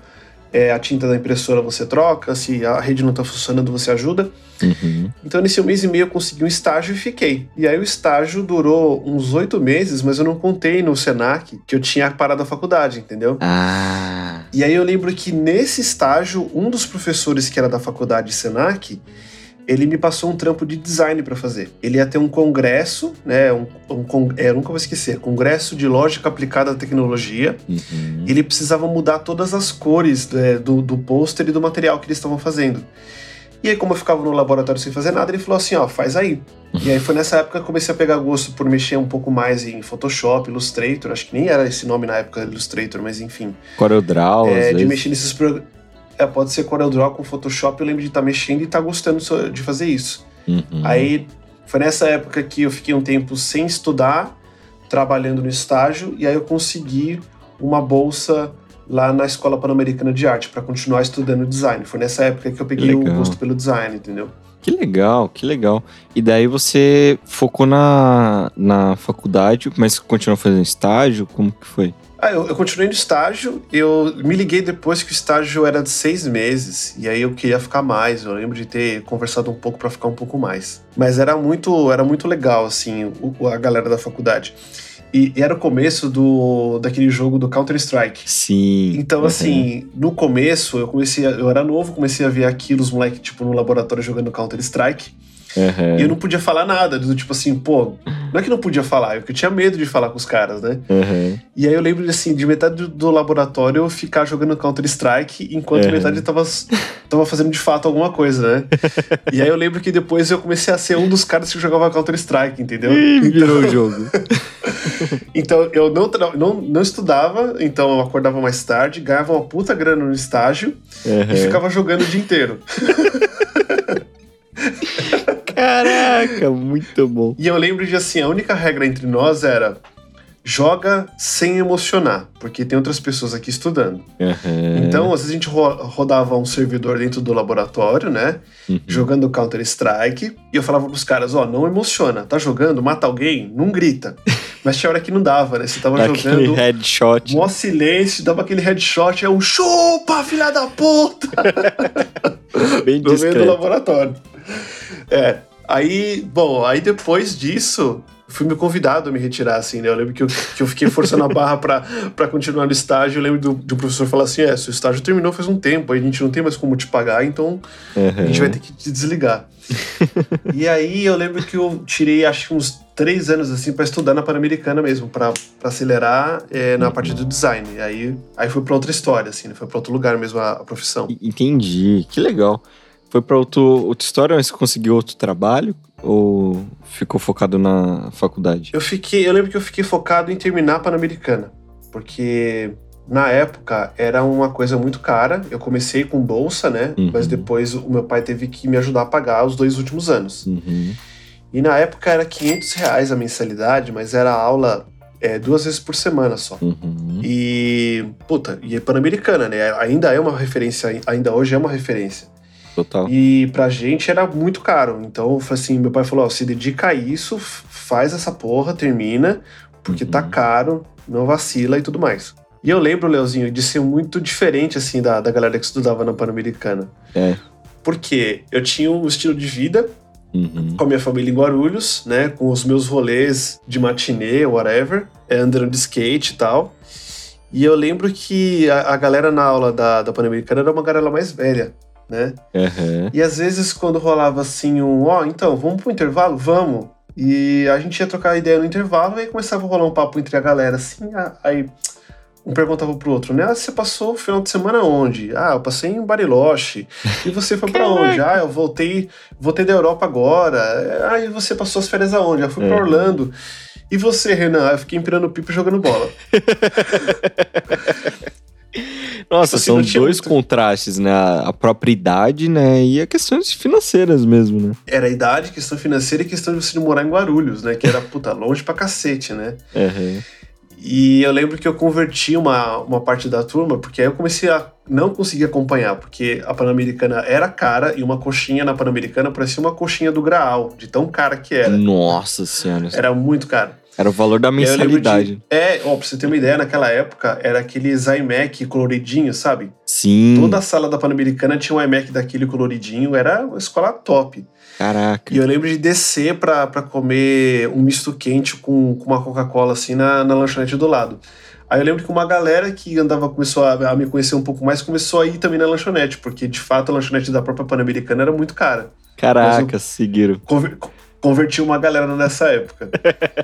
é, a tinta da impressora, você troca. Se a rede não está funcionando, você ajuda. Uhum. Então, nesse mês e meio, eu consegui um estágio e fiquei. E aí, o estágio durou uns oito meses, mas eu não contei no Senac que eu tinha parado a faculdade, entendeu? Ah. E aí, eu lembro que nesse estágio, um dos professores que era da faculdade Senac ele me passou um trampo de design para fazer. Ele ia ter um congresso, né? Um, um, é, nunca vou esquecer, Congresso de Lógica Aplicada à Tecnologia. Uhum. E ele precisava mudar todas as cores é, do, do pôster e do material que eles estavam fazendo. E aí, como eu ficava no laboratório sem fazer nada, ele falou assim: ó, faz aí. E aí foi nessa época que eu comecei a pegar gosto por mexer um pouco mais em Photoshop, Illustrator, acho que nem era esse nome na época, Illustrator, mas enfim. CorelDRAW, é, De mexer nesses programas. É, pode ser CorelDRAW com Photoshop, eu lembro de estar tá mexendo e estar tá gostando de fazer isso. Uhum. Aí foi nessa época que eu fiquei um tempo sem estudar, trabalhando no estágio, e aí eu consegui uma bolsa lá na Escola Pan-Americana de Arte para continuar estudando design. Foi nessa época que eu peguei o gosto pelo design, entendeu? Que legal, que legal. E daí você focou na, na faculdade, mas continuou fazendo estágio? Como que foi? Ah, eu, eu, continuei no estágio, eu me liguei depois que o estágio era de seis meses, e aí eu queria ficar mais, eu lembro de ter conversado um pouco para ficar um pouco mais. Mas era muito, era muito legal, assim, o, a galera da faculdade. E, era o começo do daquele jogo do Counter-Strike. Sim. Então, uhum. assim, no começo, eu comecei a, eu era novo, comecei a ver aquilo, os moleques, tipo, no laboratório jogando Counter-Strike. Uhum. E eu não podia falar nada, do tipo assim, pô, não é que não podia falar, é que eu tinha medo de falar com os caras, né? Uhum. E aí eu lembro, assim, de metade do, laboratório eu ficar jogando Counter-Strike, enquanto uhum. metade tava, tava fazendo de fato alguma coisa, né? e aí eu lembro que depois eu comecei a ser um dos caras que jogava Counter-Strike, entendeu? Ih, virou o jogo. então eu não, não, não estudava, então eu acordava mais tarde, ganhava uma puta grana no estágio uhum. e ficava jogando o dia inteiro. Caraca, muito bom. E eu lembro de assim, a única regra entre nós era joga sem emocionar, porque tem outras pessoas aqui estudando. Uhum. Então, às vezes a gente ro rodava um servidor dentro do laboratório, né? Uhum. Jogando Counter-Strike. E eu falava pros caras, ó, oh, não emociona. Tá jogando, mata alguém, não grita. Mas tinha hora que não dava, né? Você tava Aquele jogando. headshot. Mó silêncio, dava aquele headshot, é um chupa, filha da puta! Bem No meio do laboratório. É. Aí, bom, aí depois disso, fui me convidado a me retirar, assim, né? Eu lembro que eu, que eu fiquei forçando a barra para continuar no estágio. Eu lembro do, do professor falar assim: é, seu estágio terminou faz um tempo, aí a gente não tem mais como te pagar, então uhum. a gente vai ter que te desligar. e aí eu lembro que eu tirei, acho que uns três anos, assim, para estudar na Pan-Americana mesmo, para acelerar é, na parte do design. E aí, aí foi para outra história, assim, né? foi para outro lugar mesmo a, a profissão. Entendi, que legal. Foi para outro, outra história, mas você conseguiu outro trabalho? Ou ficou focado na faculdade? Eu fiquei, eu lembro que eu fiquei focado em terminar a Pan-Americana, porque na época era uma coisa muito cara. Eu comecei com bolsa, né? Uhum. Mas depois o meu pai teve que me ajudar a pagar os dois últimos anos. Uhum. E na época era 500 reais a mensalidade, mas era aula é, duas vezes por semana só. Uhum. E, puta, e é Pan-Americana, né? Ainda é uma referência, ainda hoje é uma referência. Total. E pra gente era muito caro. Então, assim, meu pai falou: ó, se dedica a isso, faz essa porra, termina, porque tá uhum. tá caro, não vacila e tudo mais. E eu lembro, Leozinho, de ser muito diferente, assim, da, da galera que estudava na Pan-Americana. É. Porque eu tinha um estilo de vida uhum. com a minha família em Guarulhos, né? Com os meus rolês de matinê, whatever, andando de skate e tal. E eu lembro que a, a galera na aula da, da Pan-Americana era uma galera mais velha né? Uhum. E às vezes quando rolava assim um, ó, oh, então, vamos pro intervalo? Vamos. E a gente ia trocar ideia no intervalo e aí começava a rolar um papo entre a galera, assim, aí um perguntava pro outro, né? Ah, você passou o final de semana onde? Ah, eu passei em Bariloche. E você foi para onde? Ah, eu voltei, voltei da Europa agora. Ah, e você passou as férias aonde? Eu fui para Orlando. E você, Renan? Ah, eu fiquei empinando pipa e jogando bola. Nossa, assim, são dois muito... contrastes, né? A própria idade, né? E a questões financeiras mesmo, né? Era a idade, questão financeira e questão de você morar em Guarulhos, né? Que era, puta, longe pra cacete, né? Uhum. E eu lembro que eu converti uma, uma parte da turma, porque aí eu comecei a não conseguir acompanhar, porque a Pan-Americana era cara e uma coxinha na Pan-Americana parecia uma coxinha do Graal, de tão cara que era. Nossa Senhora. Era muito caro. Era o valor da mensalidade. De, é, ó, pra você ter uma ideia, naquela época era aqueles iMac coloridinho, sabe? Sim. Toda a sala da Pan-Americana tinha um iMac daquele coloridinho, era uma escola top. Caraca. E eu lembro de descer pra, pra comer um misto quente com, com uma Coca-Cola assim na, na lanchonete do lado. Aí eu lembro que uma galera que andava, começou a, a, me conhecer um pouco mais, começou a ir também na lanchonete, porque de fato a lanchonete da própria Pan-Americana era muito cara. Caraca, seguiram. Conver, converti uma galera nessa época.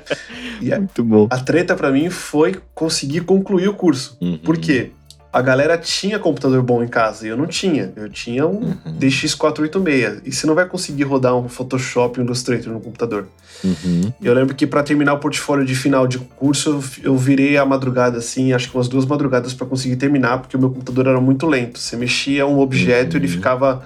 Muito bom. A treta para mim foi conseguir concluir o curso. Uhum. Por quê? A galera tinha computador bom em casa e eu não tinha. Eu tinha um uhum. DX486. E você não vai conseguir rodar um Photoshop, um Illustrator no computador. Uhum. Eu lembro que para terminar o portfólio de final de curso, eu virei a madrugada assim, acho que umas duas madrugadas para conseguir terminar, porque o meu computador era muito lento. Você mexia um objeto, ele uhum. ficava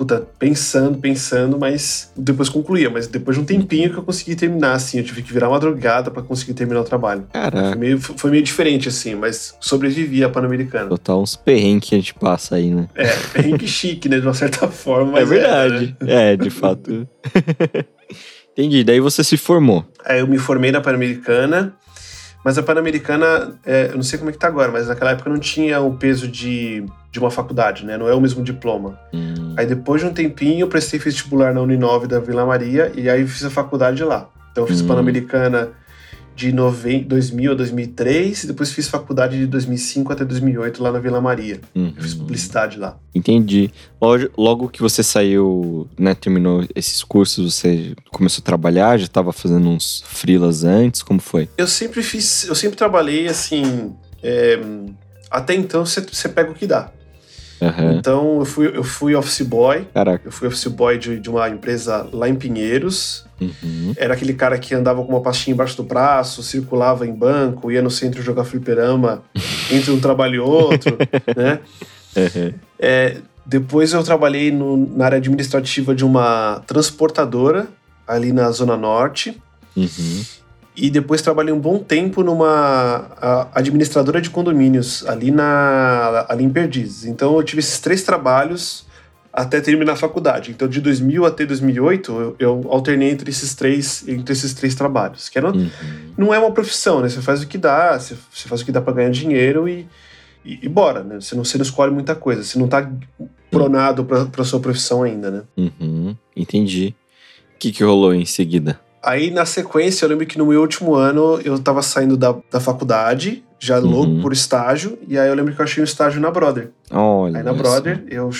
puta, pensando, pensando, mas depois concluía. Mas depois de um tempinho que eu consegui terminar, assim, eu tive que virar madrugada para conseguir terminar o trabalho. Caraca. Foi meio, foi meio diferente, assim, mas sobrevivi à Pan-Americana. Total uns perrengues que a gente passa aí, né? É, perrengue chique, né, de uma certa forma. é verdade. É, né? é de fato. Entendi. Daí você se formou. É, eu me formei na Pan-Americana. Mas a Pan-Americana, é, eu não sei como é que tá agora, mas naquela época não tinha o peso de de uma faculdade, né? Não é o mesmo diploma. Hum. Aí depois de um tempinho, eu prestei vestibular na Uninove da Vila Maria e aí fiz a faculdade lá. Então eu fiz hum. Pan-Americana de 2000 a 2003 e depois fiz faculdade de 2005 até 2008 lá na Vila Maria. Uhum. Eu fiz publicidade lá. Entendi. Logo que você saiu, né, terminou esses cursos, você começou a trabalhar, já estava fazendo uns freelas antes, como foi? Eu sempre fiz, eu sempre trabalhei assim, é, até então você pega o que dá. Uhum. Então eu fui, eu fui office boy. Caraca. Eu fui office boy de, de uma empresa lá em Pinheiros. Uhum. Era aquele cara que andava com uma pastinha embaixo do braço, circulava em banco, ia no centro jogar fliperama entre um trabalho e outro, né? Uhum. É, depois eu trabalhei no, na área administrativa de uma transportadora ali na Zona Norte. Uhum. E depois trabalhei um bom tempo numa administradora de condomínios ali, na, ali em Perdizes. Então eu tive esses três trabalhos até terminar a faculdade. Então de 2000 até 2008 eu, eu alternei entre esses três entre esses três trabalhos. Que era, uhum. não é uma profissão, né? Você faz o que dá, você, você faz o que dá para ganhar dinheiro e, e, e, bora, né? Você não, você não escolhe muita coisa. Você não tá pronado para sua profissão ainda, né? Uhum. Entendi. O que, que rolou em seguida? Aí, na sequência, eu lembro que no meu último ano eu tava saindo da, da faculdade, já uhum. louco por estágio, e aí eu lembro que eu achei um estágio na Brother. Olha aí na Brother, eu,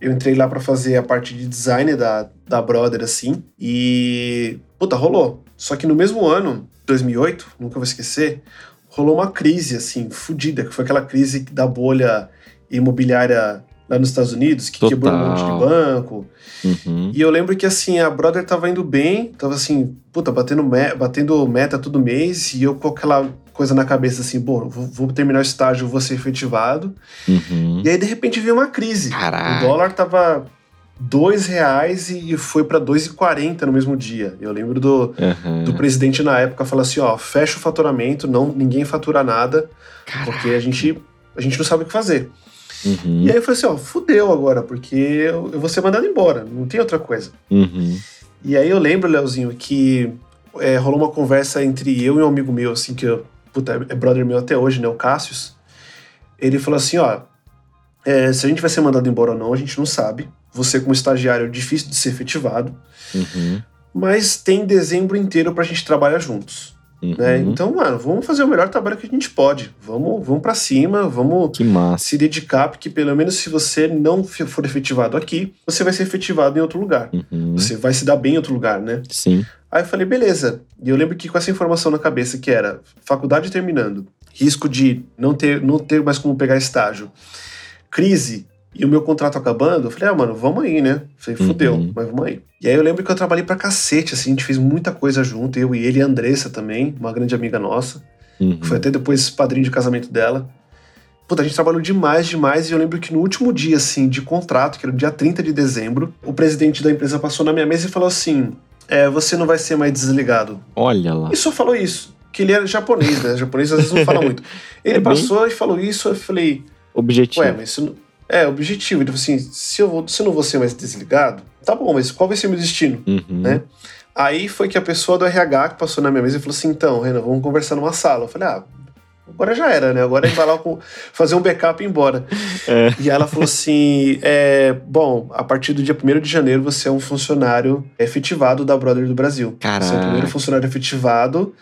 eu entrei lá para fazer a parte de design da, da Brother, assim, e. Puta, rolou. Só que no mesmo ano, 2008, nunca vou esquecer, rolou uma crise, assim, fodida, que foi aquela crise da bolha imobiliária lá nos Estados Unidos, que Total. quebrou um monte de banco. Uhum. E eu lembro que assim, a Brother tava indo bem, tava assim, puta, batendo, me batendo meta todo mês, e eu com aquela coisa na cabeça assim, pô, vou, vou terminar o estágio, vou ser efetivado. Uhum. E aí, de repente, veio uma crise. Caraca. O dólar tava dois reais e foi para 2,40 no mesmo dia. Eu lembro do, uhum. do presidente na época falar assim, ó, fecha o faturamento, não ninguém fatura nada, Caraca. porque a gente a gente não sabe o que fazer. Uhum. E aí eu falei assim, ó, fudeu agora, porque eu, eu vou ser mandado embora, não tem outra coisa. Uhum. E aí eu lembro, Leozinho, que é, rolou uma conversa entre eu e um amigo meu, assim, que eu, puta, é brother meu até hoje, né, o Cássius. Ele falou assim, ó, é, se a gente vai ser mandado embora ou não, a gente não sabe. Você como estagiário é difícil de ser efetivado. Uhum. Mas tem dezembro inteiro pra gente trabalhar juntos. Uhum. Né? Então, mano, vamos fazer o melhor trabalho que a gente pode. Vamos, vamos para cima, vamos se dedicar, porque pelo menos se você não for efetivado aqui, você vai ser efetivado em outro lugar. Uhum. Você vai se dar bem em outro lugar, né? Sim. Aí eu falei, beleza. E eu lembro que com essa informação na cabeça, que era faculdade terminando, risco de não ter, não ter mais como pegar estágio, crise, e o meu contrato acabando, eu falei, ah, mano, vamos aí, né? Falei, fudeu, uhum. mas vamos aí. E aí eu lembro que eu trabalhei pra cacete, assim, a gente fez muita coisa junto, eu e ele e a Andressa também, uma grande amiga nossa. Uhum. Foi até depois padrinho de casamento dela. Puta, a gente trabalhou demais, demais, e eu lembro que no último dia, assim, de contrato, que era o dia 30 de dezembro, o presidente da empresa passou na minha mesa e falou assim: é, você não vai ser mais desligado. Olha lá. E só falou isso. Que ele era japonês, né? japonês às vezes não fala muito. Ele é passou bem... e falou isso, eu falei. Objetivo. Ué, mas isso não é, objetivo. Então, assim, se eu, vou, se eu não vou ser mais desligado, tá bom, mas qual vai ser meu destino? Uhum. Né? Aí foi que a pessoa do RH que passou na minha mesa e falou assim: então, Renan, vamos conversar numa sala. Eu falei: ah, agora já era, né? Agora é embalar com fazer um backup e ir embora. É. E ela falou assim: é, bom, a partir do dia 1 de janeiro você é um funcionário efetivado da Brother do Brasil. Caraca. Você é o primeiro funcionário efetivado,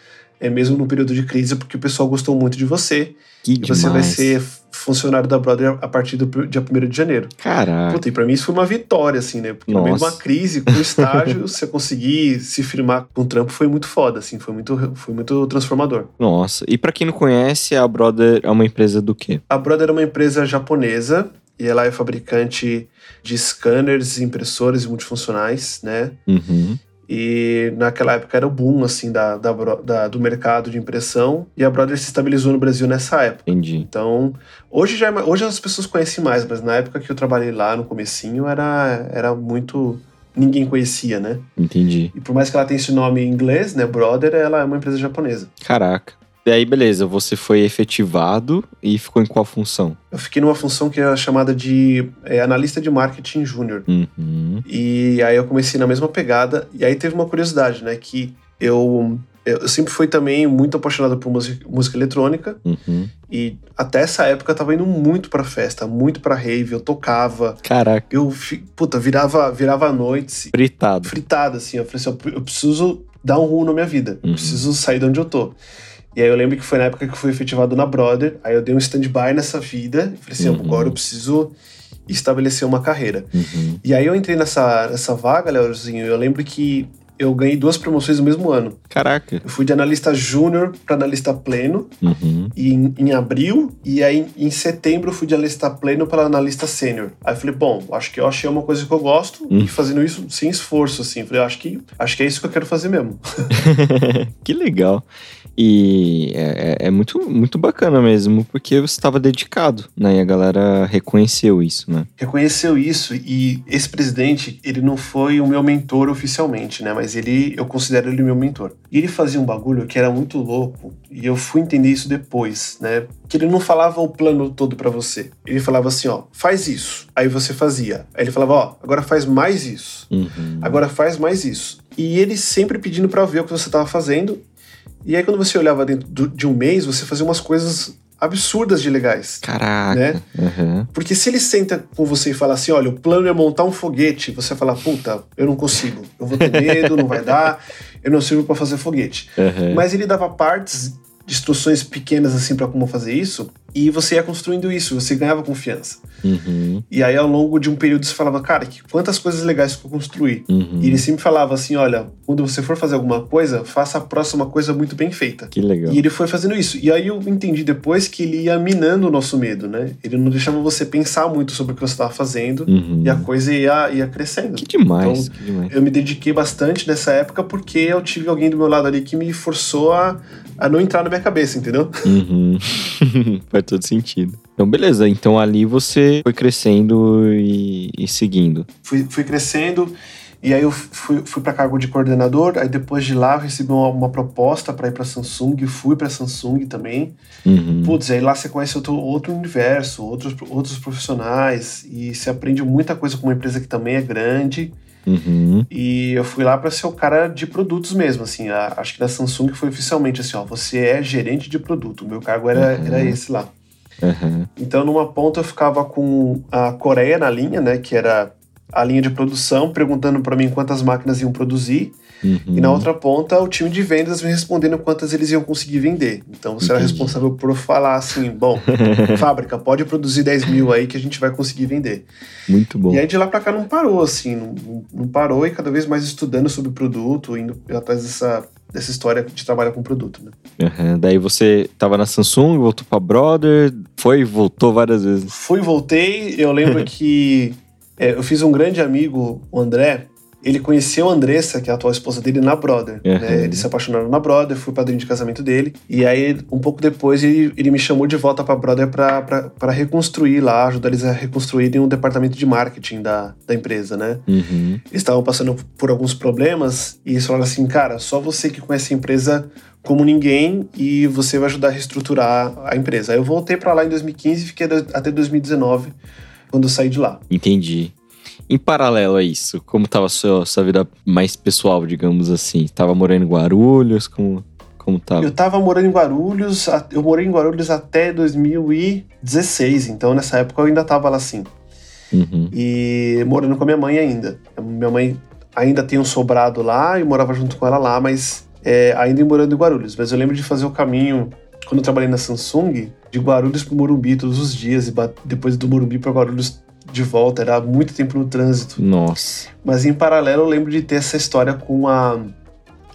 é mesmo no período de crise, porque o pessoal gostou muito de você. Que e demais. você vai ser funcionário da Brother a partir do dia 1 de janeiro. Caraca. Puta, e pra mim isso foi uma vitória, assim, né? Porque Nossa. no meio de uma crise, com estágio, você conseguir se firmar com o trampo foi muito foda, assim, foi muito, foi muito transformador. Nossa, e para quem não conhece, a Brother é uma empresa do quê? A Brother é uma empresa japonesa e ela é fabricante de scanners, impressores multifuncionais, né? Uhum. E naquela época era o boom, assim, da, da, da, do mercado de impressão. E a Brother se estabilizou no Brasil nessa época. Entendi. Então, hoje, já é, hoje as pessoas conhecem mais, mas na época que eu trabalhei lá, no comecinho, era, era muito... Ninguém conhecia, né? Entendi. E por mais que ela tenha esse nome em inglês, né, Brother, ela é uma empresa japonesa. Caraca. E aí, beleza, você foi efetivado e ficou em qual função? Eu fiquei numa função que era chamada de é, analista de marketing júnior. Uhum. E aí eu comecei na mesma pegada. E aí teve uma curiosidade, né? Que eu, eu sempre fui também muito apaixonado por música, música eletrônica. Uhum. E até essa época eu tava indo muito pra festa, muito pra rave. Eu tocava. Caraca. Eu, puta, virava, virava noites. Fritado. Fritado, assim. Eu falei assim, eu preciso dar um rumo na minha vida. Uhum. Eu preciso sair de onde eu tô. E aí eu lembro que foi na época que eu fui efetivado na Brother, aí eu dei um stand-by nessa vida, e falei assim, uhum. agora eu preciso estabelecer uma carreira. Uhum. E aí eu entrei nessa, nessa vaga, Leozinho, eu lembro que eu ganhei duas promoções no mesmo ano. Caraca. Eu fui de analista júnior para analista pleno Uhum. em, em abril, e aí em setembro eu fui de analista pleno para analista sênior. Aí eu falei, bom, acho que eu achei uma coisa que eu gosto, Hum. e fazendo isso sem esforço, assim. Falei, acho que, acho que é isso que eu quero fazer mesmo. que legal. E é, é- é muito, muito bacana mesmo, porque você estava dedicado, né? E a galera reconheceu isso, né? reconheceu isso e esse presidente, ele não foi o meu mentor oficialmente, né? Mas ele, eu considero ele meu mentor. E ele fazia um bagulho que era muito louco e eu fui entender isso depois, né? Que ele não falava o plano todo pra você. Ele falava assim, ó, faz isso. Aí você fazia. Aí ele falava, ó, agora faz mais isso. Uhum. Agora faz mais isso. E ele sempre pedindo pra ver o que você tava fazendo. E aí quando você olhava dentro do- de um mês, você fazia umas coisas absurdas de legais. Caraca. Né? Uhum. Porque se ele senta com você e fala assim, olha, o plano é montar um foguete, você fala, puta, eu não consigo, eu vou ter medo, não vai dar, eu não sirvo pra fazer foguete. Uhum. Mas ele dava partes instruções pequenas assim pra como fazer isso, e você ia construindo isso, você ganhava confiança. Uhum. E aí ao longo de um período você falava, cara, que quantas coisas legais que eu construí. Uhum. E ele sempre falava assim, olha, quando você for fazer alguma coisa, faça a próxima coisa muito bem feita. Que legal. E ele foi fazendo isso. E aí eu entendi depois que ele ia minando o nosso medo, né? Ele não deixava você pensar muito sobre o que você estava fazendo Uhum. e a coisa ia, ia crescendo. Que demais, Então, que demais. Eu me dediquei bastante nessa época porque eu tive alguém do meu lado ali que me forçou a, a não entrar na minha cabeça, entendeu? Uhum. Faz todo sentido. Então, beleza. Então, ali você foi crescendo e, e seguindo. Fui, fui crescendo e aí eu fui, fui para cargo de coordenador. Aí depois de lá eu recebi uma, uma proposta para ir para Samsung, fui para Samsung também. Uhum. Putz, aí lá você conhece outro, outro universo, outros, outros profissionais e você aprende muita coisa com uma empresa que também é grande. Uhum. E eu fui lá para ser o cara de produtos mesmo, assim. a- acho que na Samsung foi oficialmente assim, ó, você é gerente de produto. O meu cargo era, Uhum. era esse lá. Uhum. Então, numa ponta eu ficava com a Coreia na linha, né, que era a linha de produção, perguntando para mim quantas máquinas iam produzir. Uhum. E na outra ponta, o time de vendas me respondendo quantas eles iam conseguir vender. Então, você era Entendi. responsável por falar assim, bom, fábrica, pode produzir 10 mil aí que a gente vai conseguir vender. Muito bom. E aí de lá pra cá não parou, assim, não, não- parou e cada vez mais estudando sobre o produto, indo atrás dessa, dessa história de trabalhar com produto, né? Uhum. Daí você tava na Samsung, voltou pra Brother, foi e voltou várias vezes. Fui e voltei, eu lembro que é, eu fiz um grande amigo, o André, ele conheceu a Andressa, que é a atual esposa dele, na Brother. Uhum. né? Eles se apaixonaram na Brother, fui padrinho de casamento dele. E aí, um pouco depois, ele, ele me chamou de volta pra Brother pra, pra, pra reconstruir lá, ajudar eles a reconstruírem um departamento de marketing da, da empresa, né? Uhum. Eles estavam passando por alguns problemas e eles falaram assim, cara, só você que conhece a empresa como ninguém e você vai ajudar a reestruturar a empresa. Aí eu voltei pra lá em 2015 e fiquei até 2019, quando eu saí de lá. Entendi. Em paralelo a isso, como tava a sua, sua vida mais pessoal, digamos assim? Tava morando em Guarulhos? Como, como tava? Eu tava morando em Guarulhos, eu morei em Guarulhos até 2016, então nessa época eu ainda tava lá assim. Uhum. E morando com a minha mãe ainda. Minha mãe ainda tem um sobrado lá e morava junto com ela lá, mas é, ainda morando em Guarulhos. Mas eu lembro de fazer o caminho, quando eu trabalhei na Samsung, de Guarulhos pro Morumbi todos os dias e depois do Morumbi para Guarulhos de volta. Era muito tempo no trânsito. Nossa. Mas em paralelo eu lembro de ter essa história com a.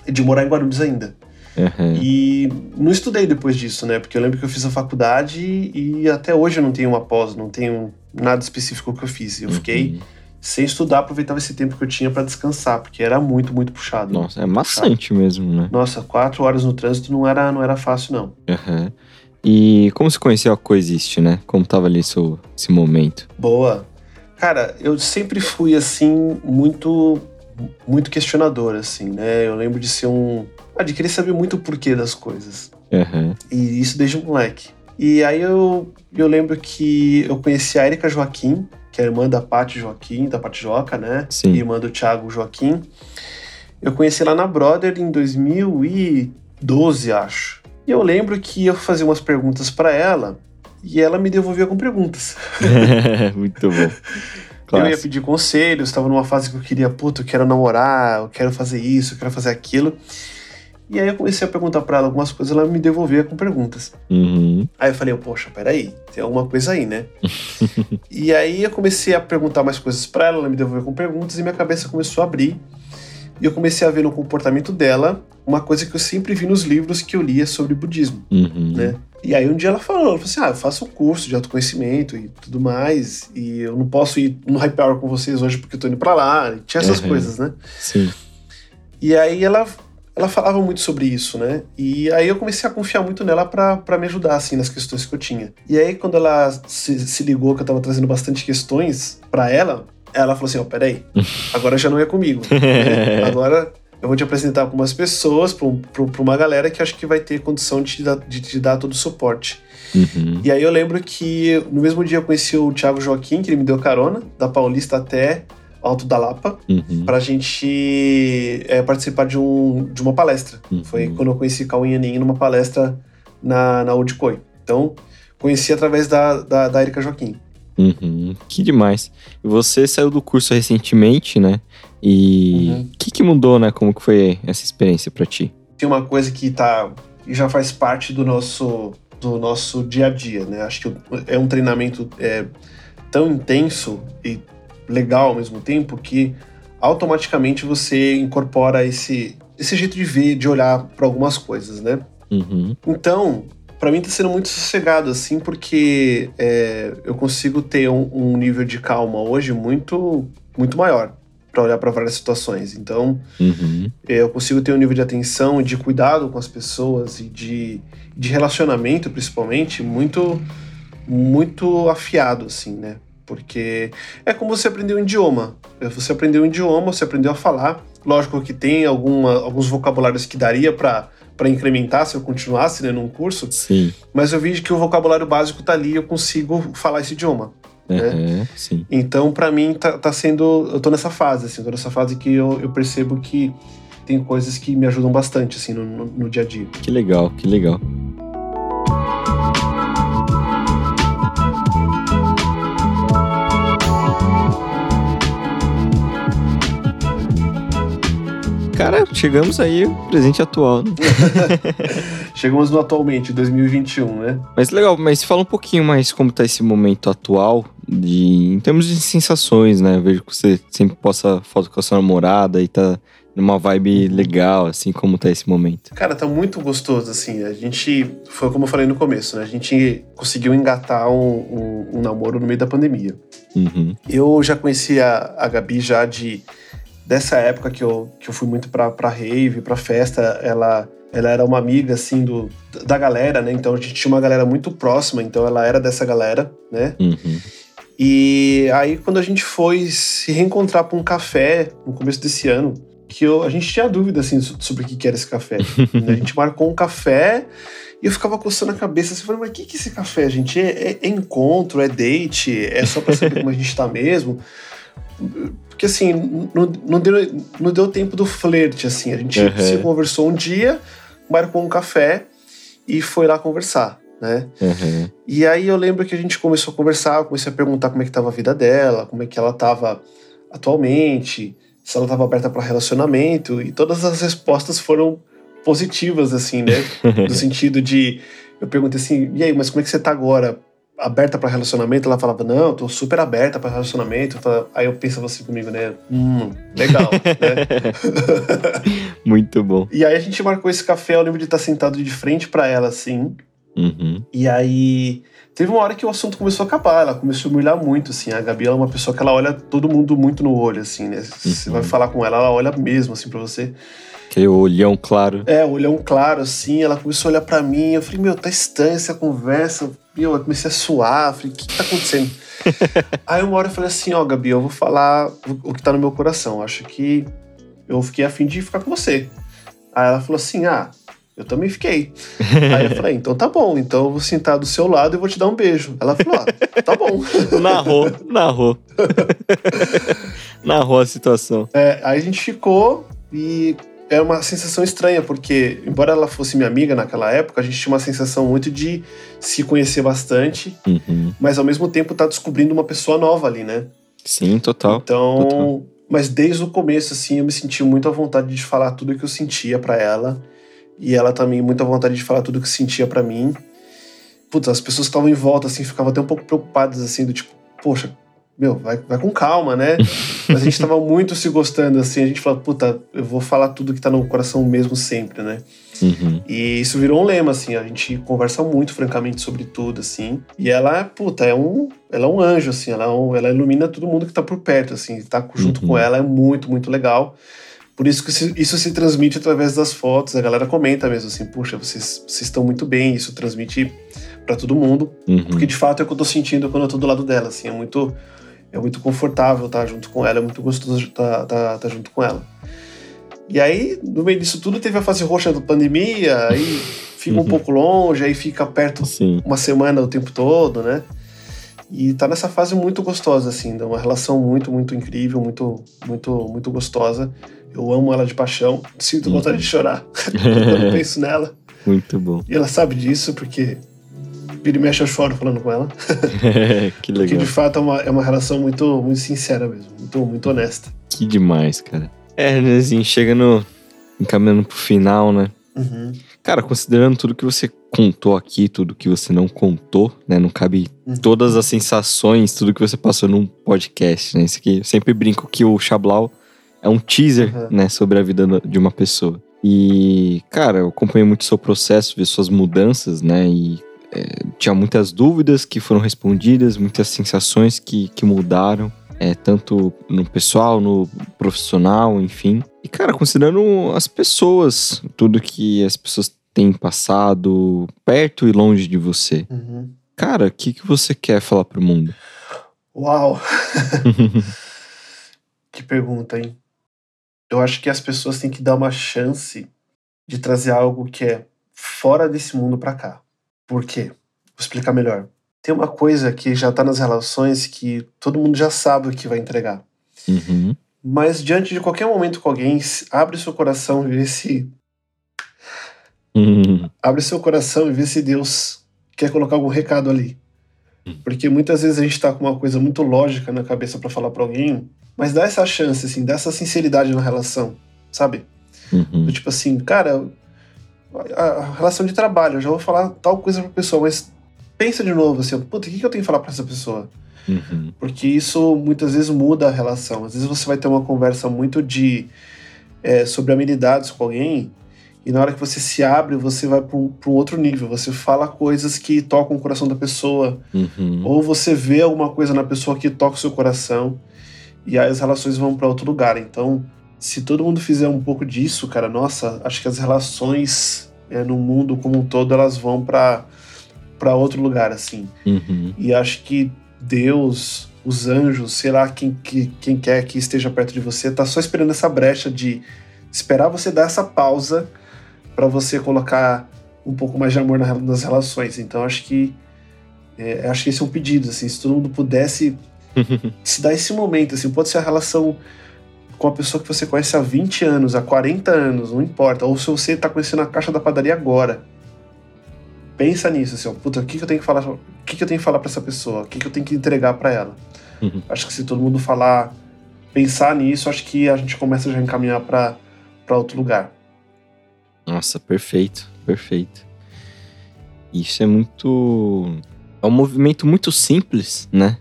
de morar em Guarulhos ainda. Uhum. E não estudei depois disso, né? Porque eu lembro que eu fiz a faculdade e até hoje eu não tenho uma pós, não tenho nada específico que eu fiz. Eu fiquei Uhum. Sem estudar, aproveitava esse tempo que eu tinha pra descansar, porque era muito, muito puxado. Nossa, é maçante mesmo, né? Nossa, quatro horas no trânsito não era, não era fácil, não. Uhum. E como você conheceu a Coexiste, né? Como tava ali seu, esse momento? Boa. Cara, eu sempre fui, assim, muito, muito questionador, assim, né? Eu lembro de ser um... Ah, de querer saber muito o porquê das coisas. Uhum. E isso desde moleque. E aí eu, eu lembro que eu conheci a Erika Joaquim, que é a irmã da Paty Joaquim, da Paty Joca, né? Sim. Irmã do Thiago Joaquim. Eu conheci lá na Brother em 2012, acho. E eu lembro que eu fazia umas perguntas pra ela e ela me devolvia com perguntas. Muito bom. Eu ia pedir conselhos, estava numa fase que eu queria, puta, eu quero namorar, eu quero fazer isso, eu quero fazer aquilo. E aí eu comecei a perguntar pra ela algumas coisas, ela me devolvia com perguntas. Uhum. Aí eu falei, poxa, peraí, tem alguma coisa aí, né? e aí eu comecei a perguntar mais coisas pra ela, ela me devolveu com perguntas e minha cabeça começou a abrir. E eu comecei a ver no comportamento dela uma coisa que eu sempre vi nos livros que eu lia sobre budismo, Uhum. né? E aí um dia ela falou, ela falou assim, ah, eu faço um curso de autoconhecimento e tudo mais, e eu não posso ir no Happy Hour com vocês hoje porque eu tô indo pra lá, e tinha essas Uhum. coisas, né? Sim. E aí ela, ela falava muito sobre isso, né? E aí eu comecei a confiar muito nela pra pra me ajudar, assim, nas questões que eu tinha. E aí quando ela se, se ligou que eu tava trazendo bastante questões pra ela, ela falou assim, ó, peraí, agora já não é comigo. né? Agora eu vou te apresentar pra umas pessoas, um- pra uma galera que acho que vai ter condição de te dar, de te dar todo o suporte. Uhum. E aí eu lembro que no mesmo dia eu conheci o Thiago Joaquim, que ele me deu carona, da Paulista até Alto da Lapa, Uhum. pra gente é, participar de, um, de uma palestra. Uhum. Foi quando eu conheci Cauê Yanin numa palestra na, na Udicoi. Então, conheci através da, da, da Erika Joaquim. Uhum. Que demais. E você saiu do curso recentemente, né? E o Uhum. que, que mudou, né? Como que foi essa experiência pra ti? Tem uma coisa que tá já faz parte do nosso do nosso dia a dia, né? Acho que é um treinamento é, tão intenso e legal ao mesmo tempo que automaticamente você incorpora esse esse jeito de ver, de olhar para algumas coisas, né? Uhum. Então, pra mim tá sendo muito sossegado, assim, porque é, eu consigo ter um, um nível de calma hoje muito, muito maior pra olhar pra várias situações. Então, Uhum. eu consigo ter um nível de atenção e de cuidado com as pessoas e de, de relacionamento, principalmente, muito, muito afiado, assim, né? Porque é como você aprender um idioma. Você aprendeu um idioma, você aprendeu a falar. Lógico que tem alguma, alguns vocabulários que daria pra para incrementar se eu continuasse né, num curso, Sim. mas eu vi que o vocabulário básico tá ali eu consigo falar esse idioma. Uhum. Sim. Então, pra mim, tá, tá sendo. Eu tô nessa fase, assim, tô nessa fase que eu, eu percebo que tem coisas que me ajudam bastante, assim, no, no, no dia a dia. Que legal, que legal. Cara, chegamos aí presente atual, né? Chegamos no atualmente, 2021, né? Mas legal, mas fala um pouquinho mais como tá esse momento atual, de, em termos de sensações, né? Eu vejo que você sempre posta foto com a sua namorada e tá numa vibe legal, assim, como tá esse momento. Cara, tá muito gostoso, assim. A gente, foi como eu falei no começo, né? A gente conseguiu engatar um, um, um namoro no meio da pandemia. Uhum. Eu já conhecia a Gabi já de dessa época que eu, que eu fui muito pra, pra rave, pra festa. Ela, ela era uma amiga, assim, do, da galera, né? Então a gente tinha uma galera muito próxima, então ela era dessa galera, né? Uhum. E aí, quando a gente foi se reencontrar pra um café no começo desse ano, que eu, a gente tinha dúvida, assim, so- sobre o que era esse café. A gente marcou um café e eu ficava coçando a cabeça, assim, falando, mas o que que é esse café, gente? É, é- é encontro, é date, é só pra saber como a gente tá mesmo? Porque, assim, não, não, deu, não deu tempo do flerte, assim. A gente Uhum. se conversou um dia, marcou um café e foi lá conversar, né? Uhum. E aí eu lembro que a gente começou a conversar, eu comecei a perguntar como é que estava a vida dela, como é que ela estava atualmente, se ela estava aberta para relacionamento, e todas as respostas foram positivas, assim, né? No sentido de. Eu perguntei assim, e aí, mas como é que você tá agora? Aberta para relacionamento? Ela falava, não, eu tô super aberta para relacionamento. Aí eu pensava assim comigo, né? Hum, legal, né? Muito bom. E aí a gente marcou esse café, eu lembro de estar sentado de frente para ela, assim, Uhum. E aí, teve uma hora que o assunto começou a acabar, ela começou a me olhar muito, assim. A Gabi é uma pessoa que ela olha todo mundo muito no olho, assim, né? Você Uhum. vai falar com ela, ela olha mesmo, assim, pra você. Aquele olhão claro. É, olhão claro, assim, ela começou a olhar pra mim, eu falei, meu, tá estranha essa conversa. Meu, eu comecei a suar, falei, o que, que tá acontecendo? aí uma hora eu falei assim, ó, Gabi, eu vou falar o, o que tá no meu coração. Acho que eu fiquei afim de ficar com você. Aí ela falou assim, ah, eu também fiquei. Aí eu falei, então tá bom, então eu vou sentar do seu lado e vou te dar um beijo. Ela falou, ah, tá bom. Narrou, narrou. narrou a situação. É, aí a gente ficou e é uma sensação estranha, porque, embora ela fosse minha amiga naquela época, a gente tinha uma sensação muito de se conhecer bastante, Uhum. mas ao mesmo tempo tá descobrindo uma pessoa nova ali, né? Sim, total. Então, total. mas desde o começo, assim, eu me senti muito à vontade de falar tudo que eu sentia pra ela, e ela também muito à vontade de falar tudo que sentia pra mim. Putz, as pessoas que estavam em volta, assim, ficavam até um pouco preocupadas, assim, do tipo, poxa, meu, vai, vai com calma, né? Mas a gente tava muito se gostando, assim. A gente falou, puta, eu vou falar tudo que tá no coração mesmo sempre, né? Uhum. E isso virou um lema, assim. A gente conversa muito, francamente, sobre tudo, assim. E ela, puta, é um, ela é um anjo, assim. Ela, é um, ela ilumina todo mundo que tá por perto, assim. Tá junto uhum. com ela é muito, muito legal. Por isso que isso se transmite através das fotos. A galera comenta mesmo, assim, puxa, vocês, vocês estão muito bem. Isso transmite para todo mundo. Uhum. Porque, de fato, é o que eu tô sentindo quando eu tô do lado dela, assim. É muito é muito confortável estar junto com ela, é muito gostoso estar, estar, estar junto com ela. E aí, no meio disso tudo, teve a fase roxa da pandemia, aí fica um uhum. pouco longe, aí fica perto Sim. uma semana o tempo todo, né? E tá nessa fase muito gostosa, assim, uma relação muito, muito incrível, muito, muito, muito gostosa. Eu amo ela de paixão, sinto vontade de chorar quando penso nela. Muito bom. E ela sabe disso, porque vira e mexe eu choro falando com ela. que legal. Porque de fato é uma, é uma relação muito, muito sincera mesmo, muito, muito honesta. Que demais, cara. É, assim, chega no. encaminhando pro final, né? Uhum. Cara, considerando tudo que você contou aqui, tudo que você não contou, né? Não cabe uhum. todas as sensações, tudo que você passou num podcast, né? Isso aqui, eu sempre brinco que o Chablau é um teaser, uhum. né? Sobre a vida de uma pessoa. E, cara, eu acompanhei muito o seu processo, vi suas mudanças, né? E é, tinha muitas dúvidas que foram respondidas, muitas sensações que, que mudaram, é, tanto no pessoal, no profissional, enfim. E, cara, considerando as pessoas, tudo que as pessoas têm passado perto e longe de você, uhum. cara, o que, que você quer falar pro mundo? Uau! que pergunta, hein? Eu acho que as pessoas têm que dar uma chance de trazer algo que é fora desse mundo para cá. Por quê? Vou explicar melhor. Tem uma coisa que já está nas relações que todo mundo já sabe o que vai entregar. Uhum. Mas diante de qualquer momento com alguém, abre seu coração e vê se. Uhum. Abre seu coração e vê se Deus quer colocar algum recado ali. Uhum. Porque muitas vezes a gente está com uma coisa muito lógica na cabeça para falar para alguém, mas dá essa chance, assim, dá essa sinceridade na relação, sabe? Uhum. Tipo assim, cara, a relação de trabalho, eu já vou falar tal coisa pra pessoa, mas pensa de novo assim, puta, o que, eu tenho que falar para essa pessoa? Uhum. Porque isso muitas vezes muda a relação. Às vezes você vai ter uma conversa muito de é, sobre habilidades com alguém, e na hora que você se abre, você vai para um, um, outro nível. Você fala coisas que tocam o coração da pessoa, uhum. ou você vê alguma coisa na pessoa que toca o seu coração, e aí as relações vão para outro lugar. Então, se todo mundo fizer um pouco disso, cara, nossa, acho que as relações é, no mundo como um todo elas vão para para outro lugar assim. Uhum. E acho que Deus, os anjos, sei lá quem, que, quem quer que esteja perto de você, tá só esperando essa brecha de esperar você dar essa pausa para você colocar um pouco mais de amor nas relações. Então acho que é, acho que esse é um pedido, assim, se todo mundo pudesse se dar esse momento, assim, pode ser a relação com a pessoa que você conhece há 20 anos, há 40 anos, não importa. Ou se você tá conhecendo a caixa da padaria agora. Pensa nisso, assim, ó, puta, o que, que eu tenho que falar? O que, que eu tenho que falar para essa pessoa? O que, que eu tenho que entregar para ela? Uhum. Acho que se todo mundo falar, pensar nisso, acho que a gente começa já a encaminhar para outro lugar. Nossa, perfeito, perfeito. Isso é muito. É um movimento muito simples, né?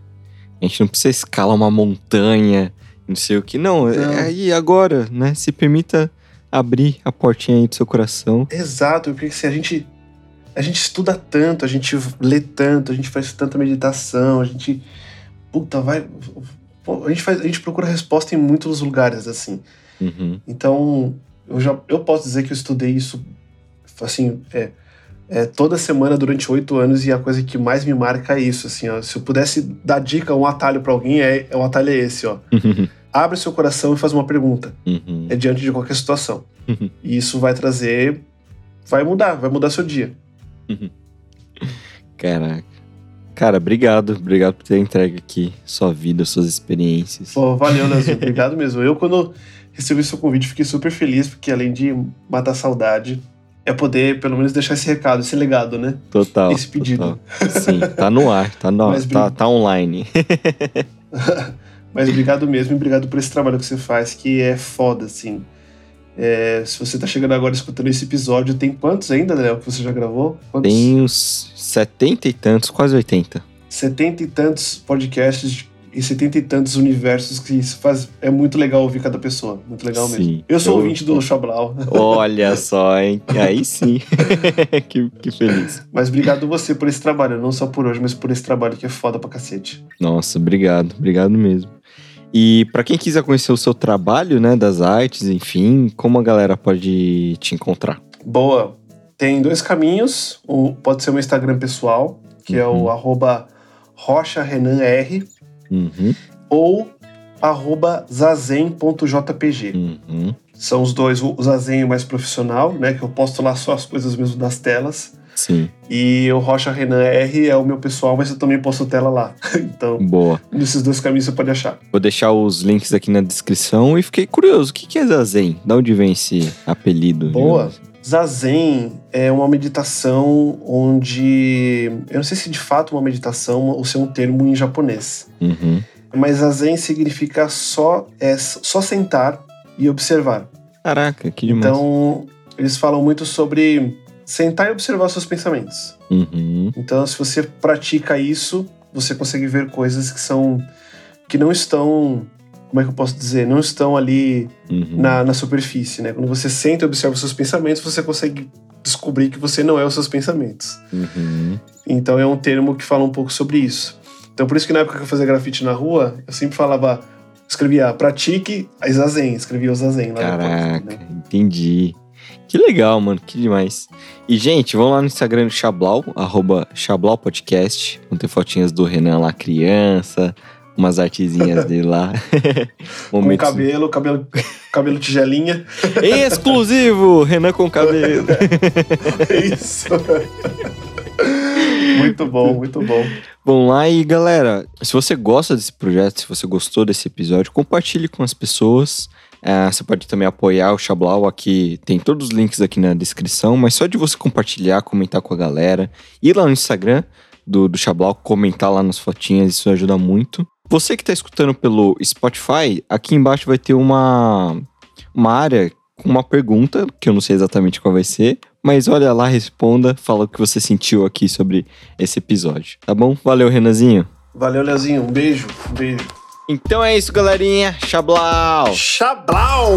A gente não precisa escalar uma montanha, não sei o que. Não, é não. aí agora, né? Se permita abrir a portinha aí do seu coração. Exato, porque se a gente a gente estuda tanto, a gente lê tanto, a gente faz tanta meditação, a gente puta vai a gente faz, a gente procura resposta em muitos lugares assim. Uhum. Então, eu já eu posso dizer que eu estudei isso assim, é, é, toda semana durante oito anos e a coisa que mais me marca é isso, assim, ó, se eu pudesse dar dica, um atalho para alguém, é, é, o atalho é esse, ó. Abre seu coração e faz uma pergunta. Uhum. É diante de qualquer situação. Uhum. E isso vai trazer, vai mudar, vai mudar seu dia. Uhum. Caraca. Cara, obrigado. Obrigado por ter entregue aqui sua vida, suas experiências. Pô, valeu, Leozinho. obrigado mesmo. Eu, quando recebi seu convite, fiquei super feliz, porque além de matar saudade, é poder, pelo menos, deixar esse recado, esse legado, né? Total. Esse pedido. Total. Sim, tá no ar, tá, no, Mas, tá, tá online. Mas obrigado mesmo e obrigado por esse trabalho que você faz, que é foda, assim. É, se você tá chegando agora escutando esse episódio, tem quantos ainda, Léo, que você já gravou? Quantos? Tem uns setenta e tantos, quase oitenta. Setenta e tantos podcasts e setenta e tantos universos que isso faz. É muito legal ouvir cada pessoa. Muito legal Sim. mesmo. Eu sou Eu- ouvinte do Chablau. Olha só, hein? Aí sim. que, que feliz. Mas obrigado você por esse trabalho, não só por hoje, mas por esse trabalho que é foda pra cacete. Nossa, obrigado, obrigado mesmo. E pra quem quiser conhecer o seu trabalho, né, das artes, enfim, como a galera pode te encontrar? Boa. Tem dois caminhos. Um, pode ser o meu Instagram pessoal, que é Uhum. o arroba rocharenanr, Uhum, ou arroba zazen.jpg. uhum. São os dois, o Zazen o mais profissional, né? Que eu posto lá só as coisas mesmo das telas. Sim, E o Rocha Renan R é o meu pessoal, mas eu também posto tela lá. então, boa. nesses dois caminhos você pode achar. Vou deixar os links aqui na descrição e fiquei curioso, o que é Zazen? Da onde vem esse apelido? Boa. digamos? Zazen é uma meditação onde. Eu não sei se de fato é uma meditação ou se é um termo em japonês. Uhum. Mas Zazen significa só, é, só sentar e observar. Caraca, que demais. Então, eles falam muito sobre sentar e observar seus pensamentos. Uhum, Então, se você pratica isso, você consegue ver coisas que são. que não estão. Como é que eu posso dizer? Não estão ali uhum. na, na superfície, né? Quando você senta e observa os seus pensamentos, você consegue descobrir que você não é os seus pensamentos. Uhum. Então, é um termo que fala um pouco sobre isso. Então, por isso que na época que eu fazia grafite na rua, eu sempre falava. Escrevia pratique a zazen, escrevia o zazen lá Caraca, depois. né? entendi. Que legal, mano, que demais. E, gente, vão lá no Instagram do Chablau, arroba Chablau Podcast. Vão ter fotinhas do Renan lá, criança, umas artezinhas dele lá. Com cabelo, cabelo, cabelo tigelinha. exclusivo, Renan com cabelo. Isso. muito bom, muito bom. Vão lá e, galera, se você gosta desse projeto, se você gostou desse episódio, compartilhe com as pessoas. É, você pode também apoiar o Xablau aqui, tem todos os links aqui na descrição, mas só de você compartilhar, comentar com a galera, ir lá no Instagram do, do Xablau, comentar lá nas fotinhas, isso ajuda muito. Você que está escutando pelo Spotify, aqui embaixo vai ter uma, uma área com uma pergunta, que eu não sei exatamente qual vai ser, mas olha lá, responda, fala o que você sentiu aqui sobre esse episódio, tá bom? Valeu, Renanzinho. Valeu, Leozinho. Um beijo. Um beijo. Então é isso, galerinha. Xablau! Chablau!